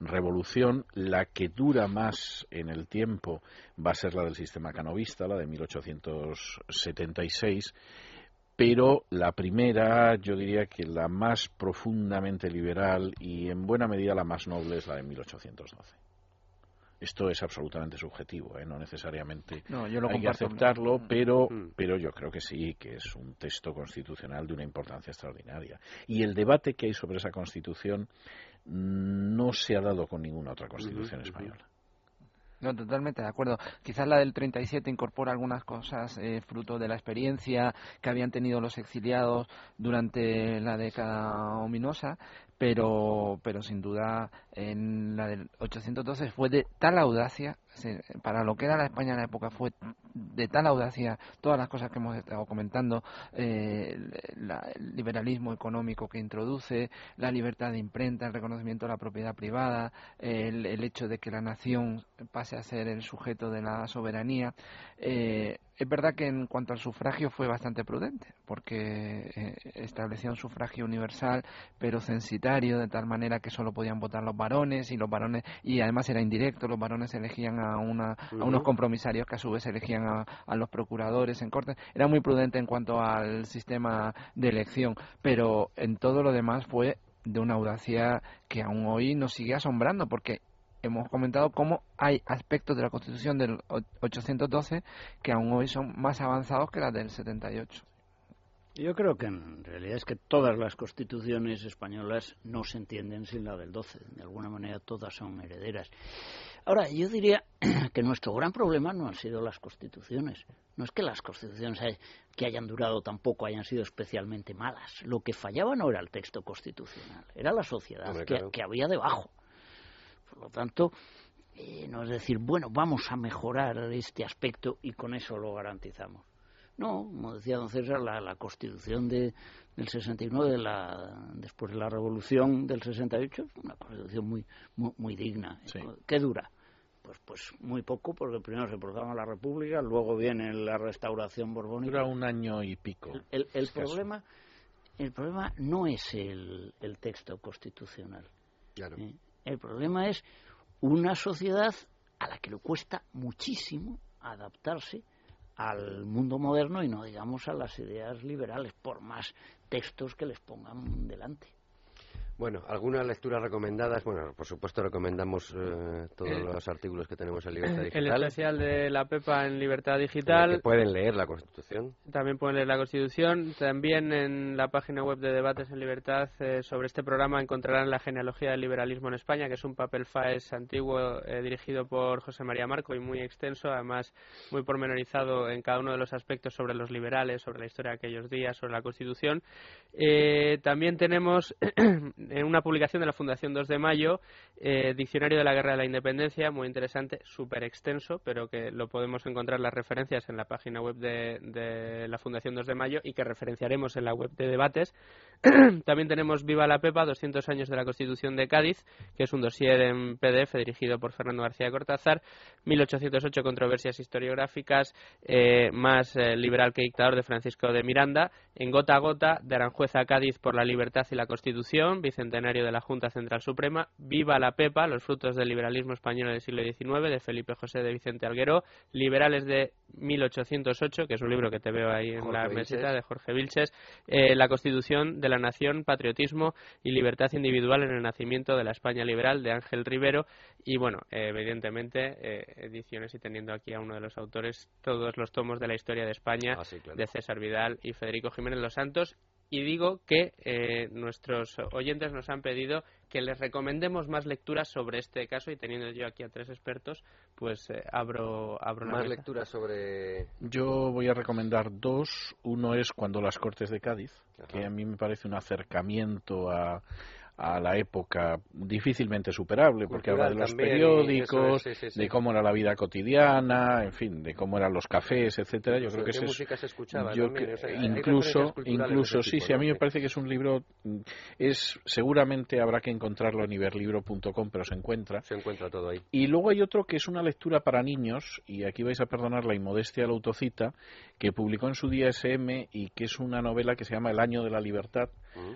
revolución. La que dura más en el tiempo va a ser la del sistema canovista, la de 1876 pero la primera, yo diría que la más profundamente liberal y en buena medida la más noble es la de 1812. Esto es absolutamente subjetivo, ¿eh? no necesariamente hay que aceptarlo, mm. pero, mm. pero yo creo que sí, que es un texto constitucional de una importancia extraordinaria. Y el debate que hay sobre esa constitución no se ha dado con ninguna otra constitución española. No, totalmente de acuerdo. Quizás la del 37 incorpora algunas cosas eh, fruto de la experiencia que habían tenido los exiliados durante la década ominosa, pero, pero sin duda en la del 812 fue de tal audacia, para lo que era la España en la época fue de tal audacia todas las cosas que hemos estado comentando, eh, el liberalismo económico que introduce, la libertad de imprenta, el reconocimiento de la propiedad privada, el, el hecho de que la nación pase a ser el sujeto de la soberanía. Eh, es verdad que en cuanto al sufragio fue bastante prudente, porque eh, establecía un sufragio universal, pero censitario, de tal manera que solo podían votar los varones y los varones y además era indirecto, los varones elegían a, una, a unos compromisarios que a su vez elegían a, a los procuradores en cortes. Era muy prudente en cuanto al sistema de elección, pero en todo lo demás fue de una audacia que aún hoy nos sigue asombrando, porque hemos comentado cómo hay aspectos de la Constitución del 812 que aún hoy son más avanzados que las del 78. Yo creo que en realidad es que todas las constituciones españolas no se entienden sin la del 12. De alguna manera todas son herederas. Ahora, yo diría que nuestro gran problema no han sido las constituciones. No es que las constituciones que hayan durado tampoco hayan sido especialmente malas. Lo que fallaba no era el texto constitucional, era la sociedad que había debajo. Por lo tanto, eh, no es decir, bueno, vamos a mejorar este aspecto y con eso lo garantizamos. No, como decía don César, la, constitución de, del 69, de la, después de la revolución del 68, es una constitución muy, muy, digna. ¿Qué dura? Pues, pues muy poco, porque primero se proclama la República, luego viene la restauración borbónica. Dura un año y pico. El, el problema, el problema no es el, el texto constitucional. Claro. ¿Eh? El problema es una sociedad a la que le cuesta muchísimo adaptarse al mundo moderno y no digamos a las ideas liberales, por más textos que les pongan delante. Bueno, algunas lecturas recomendadas. Bueno, por supuesto recomendamos eh, todos eh, los artículos que tenemos en Libertad Digital. El especial de la PEPA en Libertad Digital. Que pueden leer la Constitución. También pueden leer la Constitución. También en la página web de Debates en Libertad eh, sobre este programa encontrarán la genealogía del liberalismo en España, que es un papel FAES antiguo dirigido por José María Marco y muy extenso, además muy pormenorizado en cada uno de los aspectos sobre los liberales, sobre la historia de aquellos días, sobre la Constitución. también tenemos en una publicación de la Fundación 2 de Mayo, eh, Diccionario de la Guerra de la Independencia, muy interesante, súper extenso, pero que lo podemos encontrar las referencias en la página web de, la Fundación 2 de Mayo y que referenciaremos en la web de debates. También tenemos Viva la Pepa, 200 años de la Constitución de Cádiz, que es un dossier en PDF dirigido por Fernando García Cortázar, 1808 controversias historiográficas, eh, más eh, liberal que dictador de Francisco de Miranda, en Gota a Gota, de Aranjuez a Cádiz por la libertad y la Constitución, Bicentenario de la Junta Central Suprema, Viva la Pepa, los frutos del liberalismo español del siglo XIX, de Felipe José de Vicente Alguero, Liberales de 1808, que es un libro que te veo ahí en la meseta de Jorge Vilches, eh, La Constitución de la Nación, Patriotismo y Libertad Individual en el Nacimiento de la España Liberal, de Ángel Rivero, y bueno, evidentemente, eh, ediciones y teniendo aquí a uno de los autores, todos los tomos de la historia de España, ah, de César Vidal y Federico Jiménez Los Santos, y digo que eh, nuestros oyentes nos han pedido que les recomendemos más lecturas sobre este caso y teniendo yo aquí a tres expertos, pues eh, abro, abro más lecturas sobre. Yo voy a recomendar dos. Uno es Cuando las Cortes de Cádiz, que a mí me parece un acercamiento a, a la época difícilmente superable, porque Cultural habla de los periódicos, eso es, sí, sí, sí. de cómo era la vida cotidiana, en fin, de cómo eran los cafés, etcétera. Yo creo que es- música se escuchaba yo también, que- o sea, hay referencias incluso, incluso sí, sí, a mí me parece que es un libro, mm, es seguramente habrá que encontrarlo en iberlibro.com, pero se encuentra. Se encuentra todo ahí. Y luego hay otro que es una lectura para niños, y aquí vais a perdonar la inmodestia de la autocita, que publicó en su día SM y que es una novela que se llama El año de la libertad,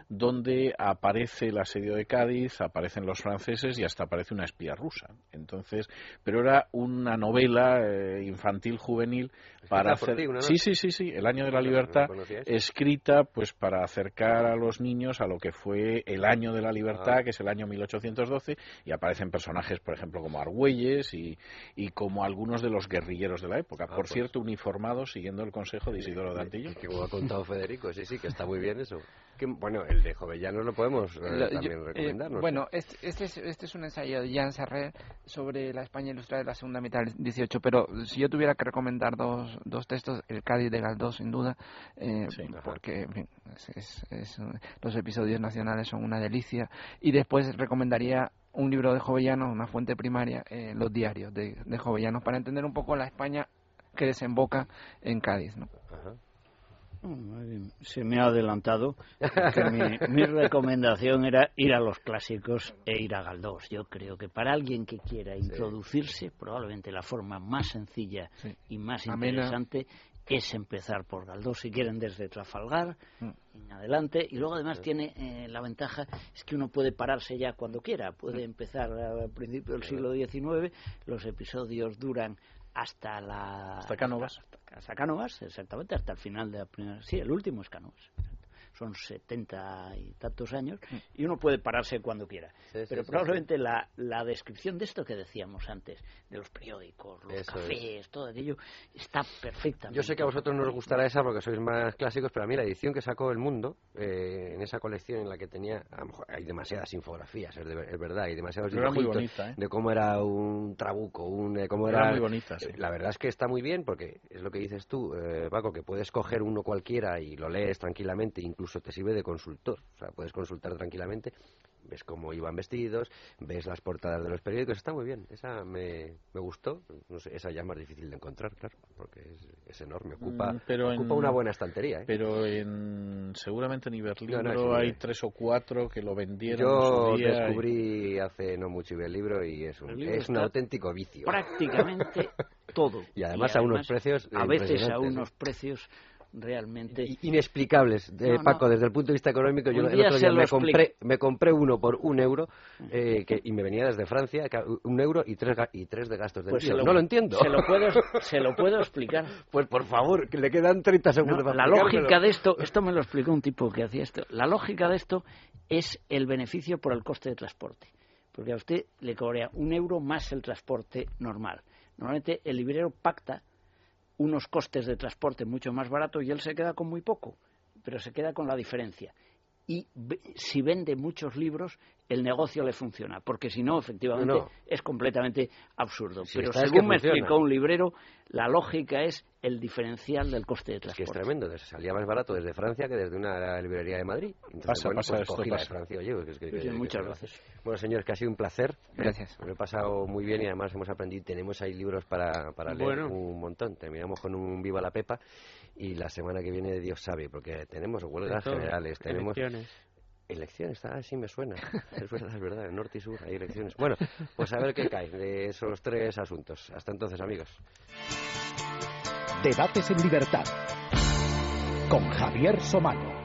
donde aparece el asedio de Cádiz, aparecen los franceses y hasta aparece una espía rusa. Entonces, pero era una novela eh, infantil juvenil para hacer sí, sí, sí, sí, El año de la No, no libertad escrita pues para acercar a los niños a lo que fue el año de la libertad, Ah. que es el año 1812 y aparecen personajes, por ejemplo, como Argüelles y, y como algunos de los guerrilleros de la época, Ah, por pues. cierto, uniformados siguiendo el consejo de Isidoro de Antillón. Que como ha contado Federico, sí, sí, que está muy bien eso. Que, bueno, el de Jovellanos lo podemos eh, Lo- yo- también eh, recomendar, ¿no? bueno, este, este es, este es un ensayo de Jan Serrer sobre la España ilustrada de la segunda mitad del 18, pero si yo tuviera que recomendar dos, dos textos, el Cádiz de Galdós, sin duda, eh, porque en fin, es- es- los episodios nacionales son una delicia, y después recomendaría un libro de Jovellanos, una fuente primaria, eh, los diarios de, de Jovellanos, para entender un poco la España que desemboca en Cádiz. ¿no? Se me ha adelantado que mi, mi recomendación era ir a los clásicos e ir a Galdós. Yo creo que para alguien que quiera introducirse, probablemente la forma más sencilla y más Amena. interesante es empezar por Galdós, si quieren desde Trafalgar Mm. en adelante. Y luego además tiene eh, la ventaja es que uno puede pararse ya cuando quiera. Puede empezar al principio del siglo XIX, los episodios duran hasta la... Hasta Cánovas. Hasta, hasta Cánovas, exactamente, hasta el final de la primera... Sí, el último es Cánovas. Son setenta y tantos años y uno puede pararse cuando quiera. Sí, Pero sí, probablemente La, la descripción de esto que decíamos antes, de los periódicos, los Eso cafés, todo aquello, está perfectamente. Yo sé que a vosotros no os gustará esa porque sois más clásicos, pero a mí la edición que sacó El Mundo, eh, en esa colección en la que tenía, a lo mejor hay demasiadas infografías, es, de- es verdad, hay demasiados Pero era muy dibujitos bonita, ¿eh? de cómo era un trabuco, un, eh, cómo Era era... muy bonita, sí. La verdad es que está muy bien porque es lo que dices tú, eh, Paco, que puedes coger uno cualquiera y lo lees tranquilamente, incluso te sirve de consultor, o sea, puedes consultar tranquilamente, ves cómo iban vestidos, ves las portadas de los periódicos, está muy bien, esa me, me gustó, no sé, esa ya es más difícil de encontrar, claro, porque es, es enorme, ocupa, Mm, pero ocupa en- una buena estantería. ¿eh? Pero en, seguramente en Iberlibro No, no, sí, hay tres o cuatro que lo vendieron Yo en su día y- descubrí hace no mucho el libro y es un, es un auténtico vicio. prácticamente todo. Y además a unos precios A veces a unos precios realmente inexplicables No, no. Paco desde el punto de vista económico yo el otro día me compré me compré uno por un euro eh, que, y me venía desde Francia un euro y tres y tres de gastos de Pues lo- no lo entiendo Se lo puedo, se lo puedo explicar. pues por favor que le quedan 30 segundos No, para la lógica de esto, esto me lo explicó un tipo que hacía esto. La lógica de esto es el beneficio por el coste de transporte. Porque a usted le cobra un euro más el transporte normal. Normalmente el librero pacta unos costes de transporte mucho más baratos y él se queda con muy poco, pero se queda con la diferencia. Y si vende muchos libros, el negocio le funciona, porque si no, efectivamente, No, es completamente absurdo. Si pero según me funciona. explicó un librero, la lógica es el diferencial del coste de Es que es transporte. tremendo, salía más barato desde Francia que desde una librería de Madrid. Entonces, Pasa, bueno, pasa, pues esto cogí la de pasa. Francia, oye, que es que- muchas gracias. Bueno, señores, que ha sido un placer. Gracias. Me lo he pasado muy bien y además hemos aprendido. Tenemos ahí libros para, para leer Bueno. un montón. Terminamos con un Viva la Pepa y la semana que viene Dios sabe, porque tenemos huelgas generales, tenemos Elecciones. Elecciones. Ah, sí me suena. Es verdad, es verdad. En norte y sur hay elecciones. Bueno, pues a ver qué cae de esos tres asuntos. Hasta entonces, amigos. Debates en libertad con Javier Somano.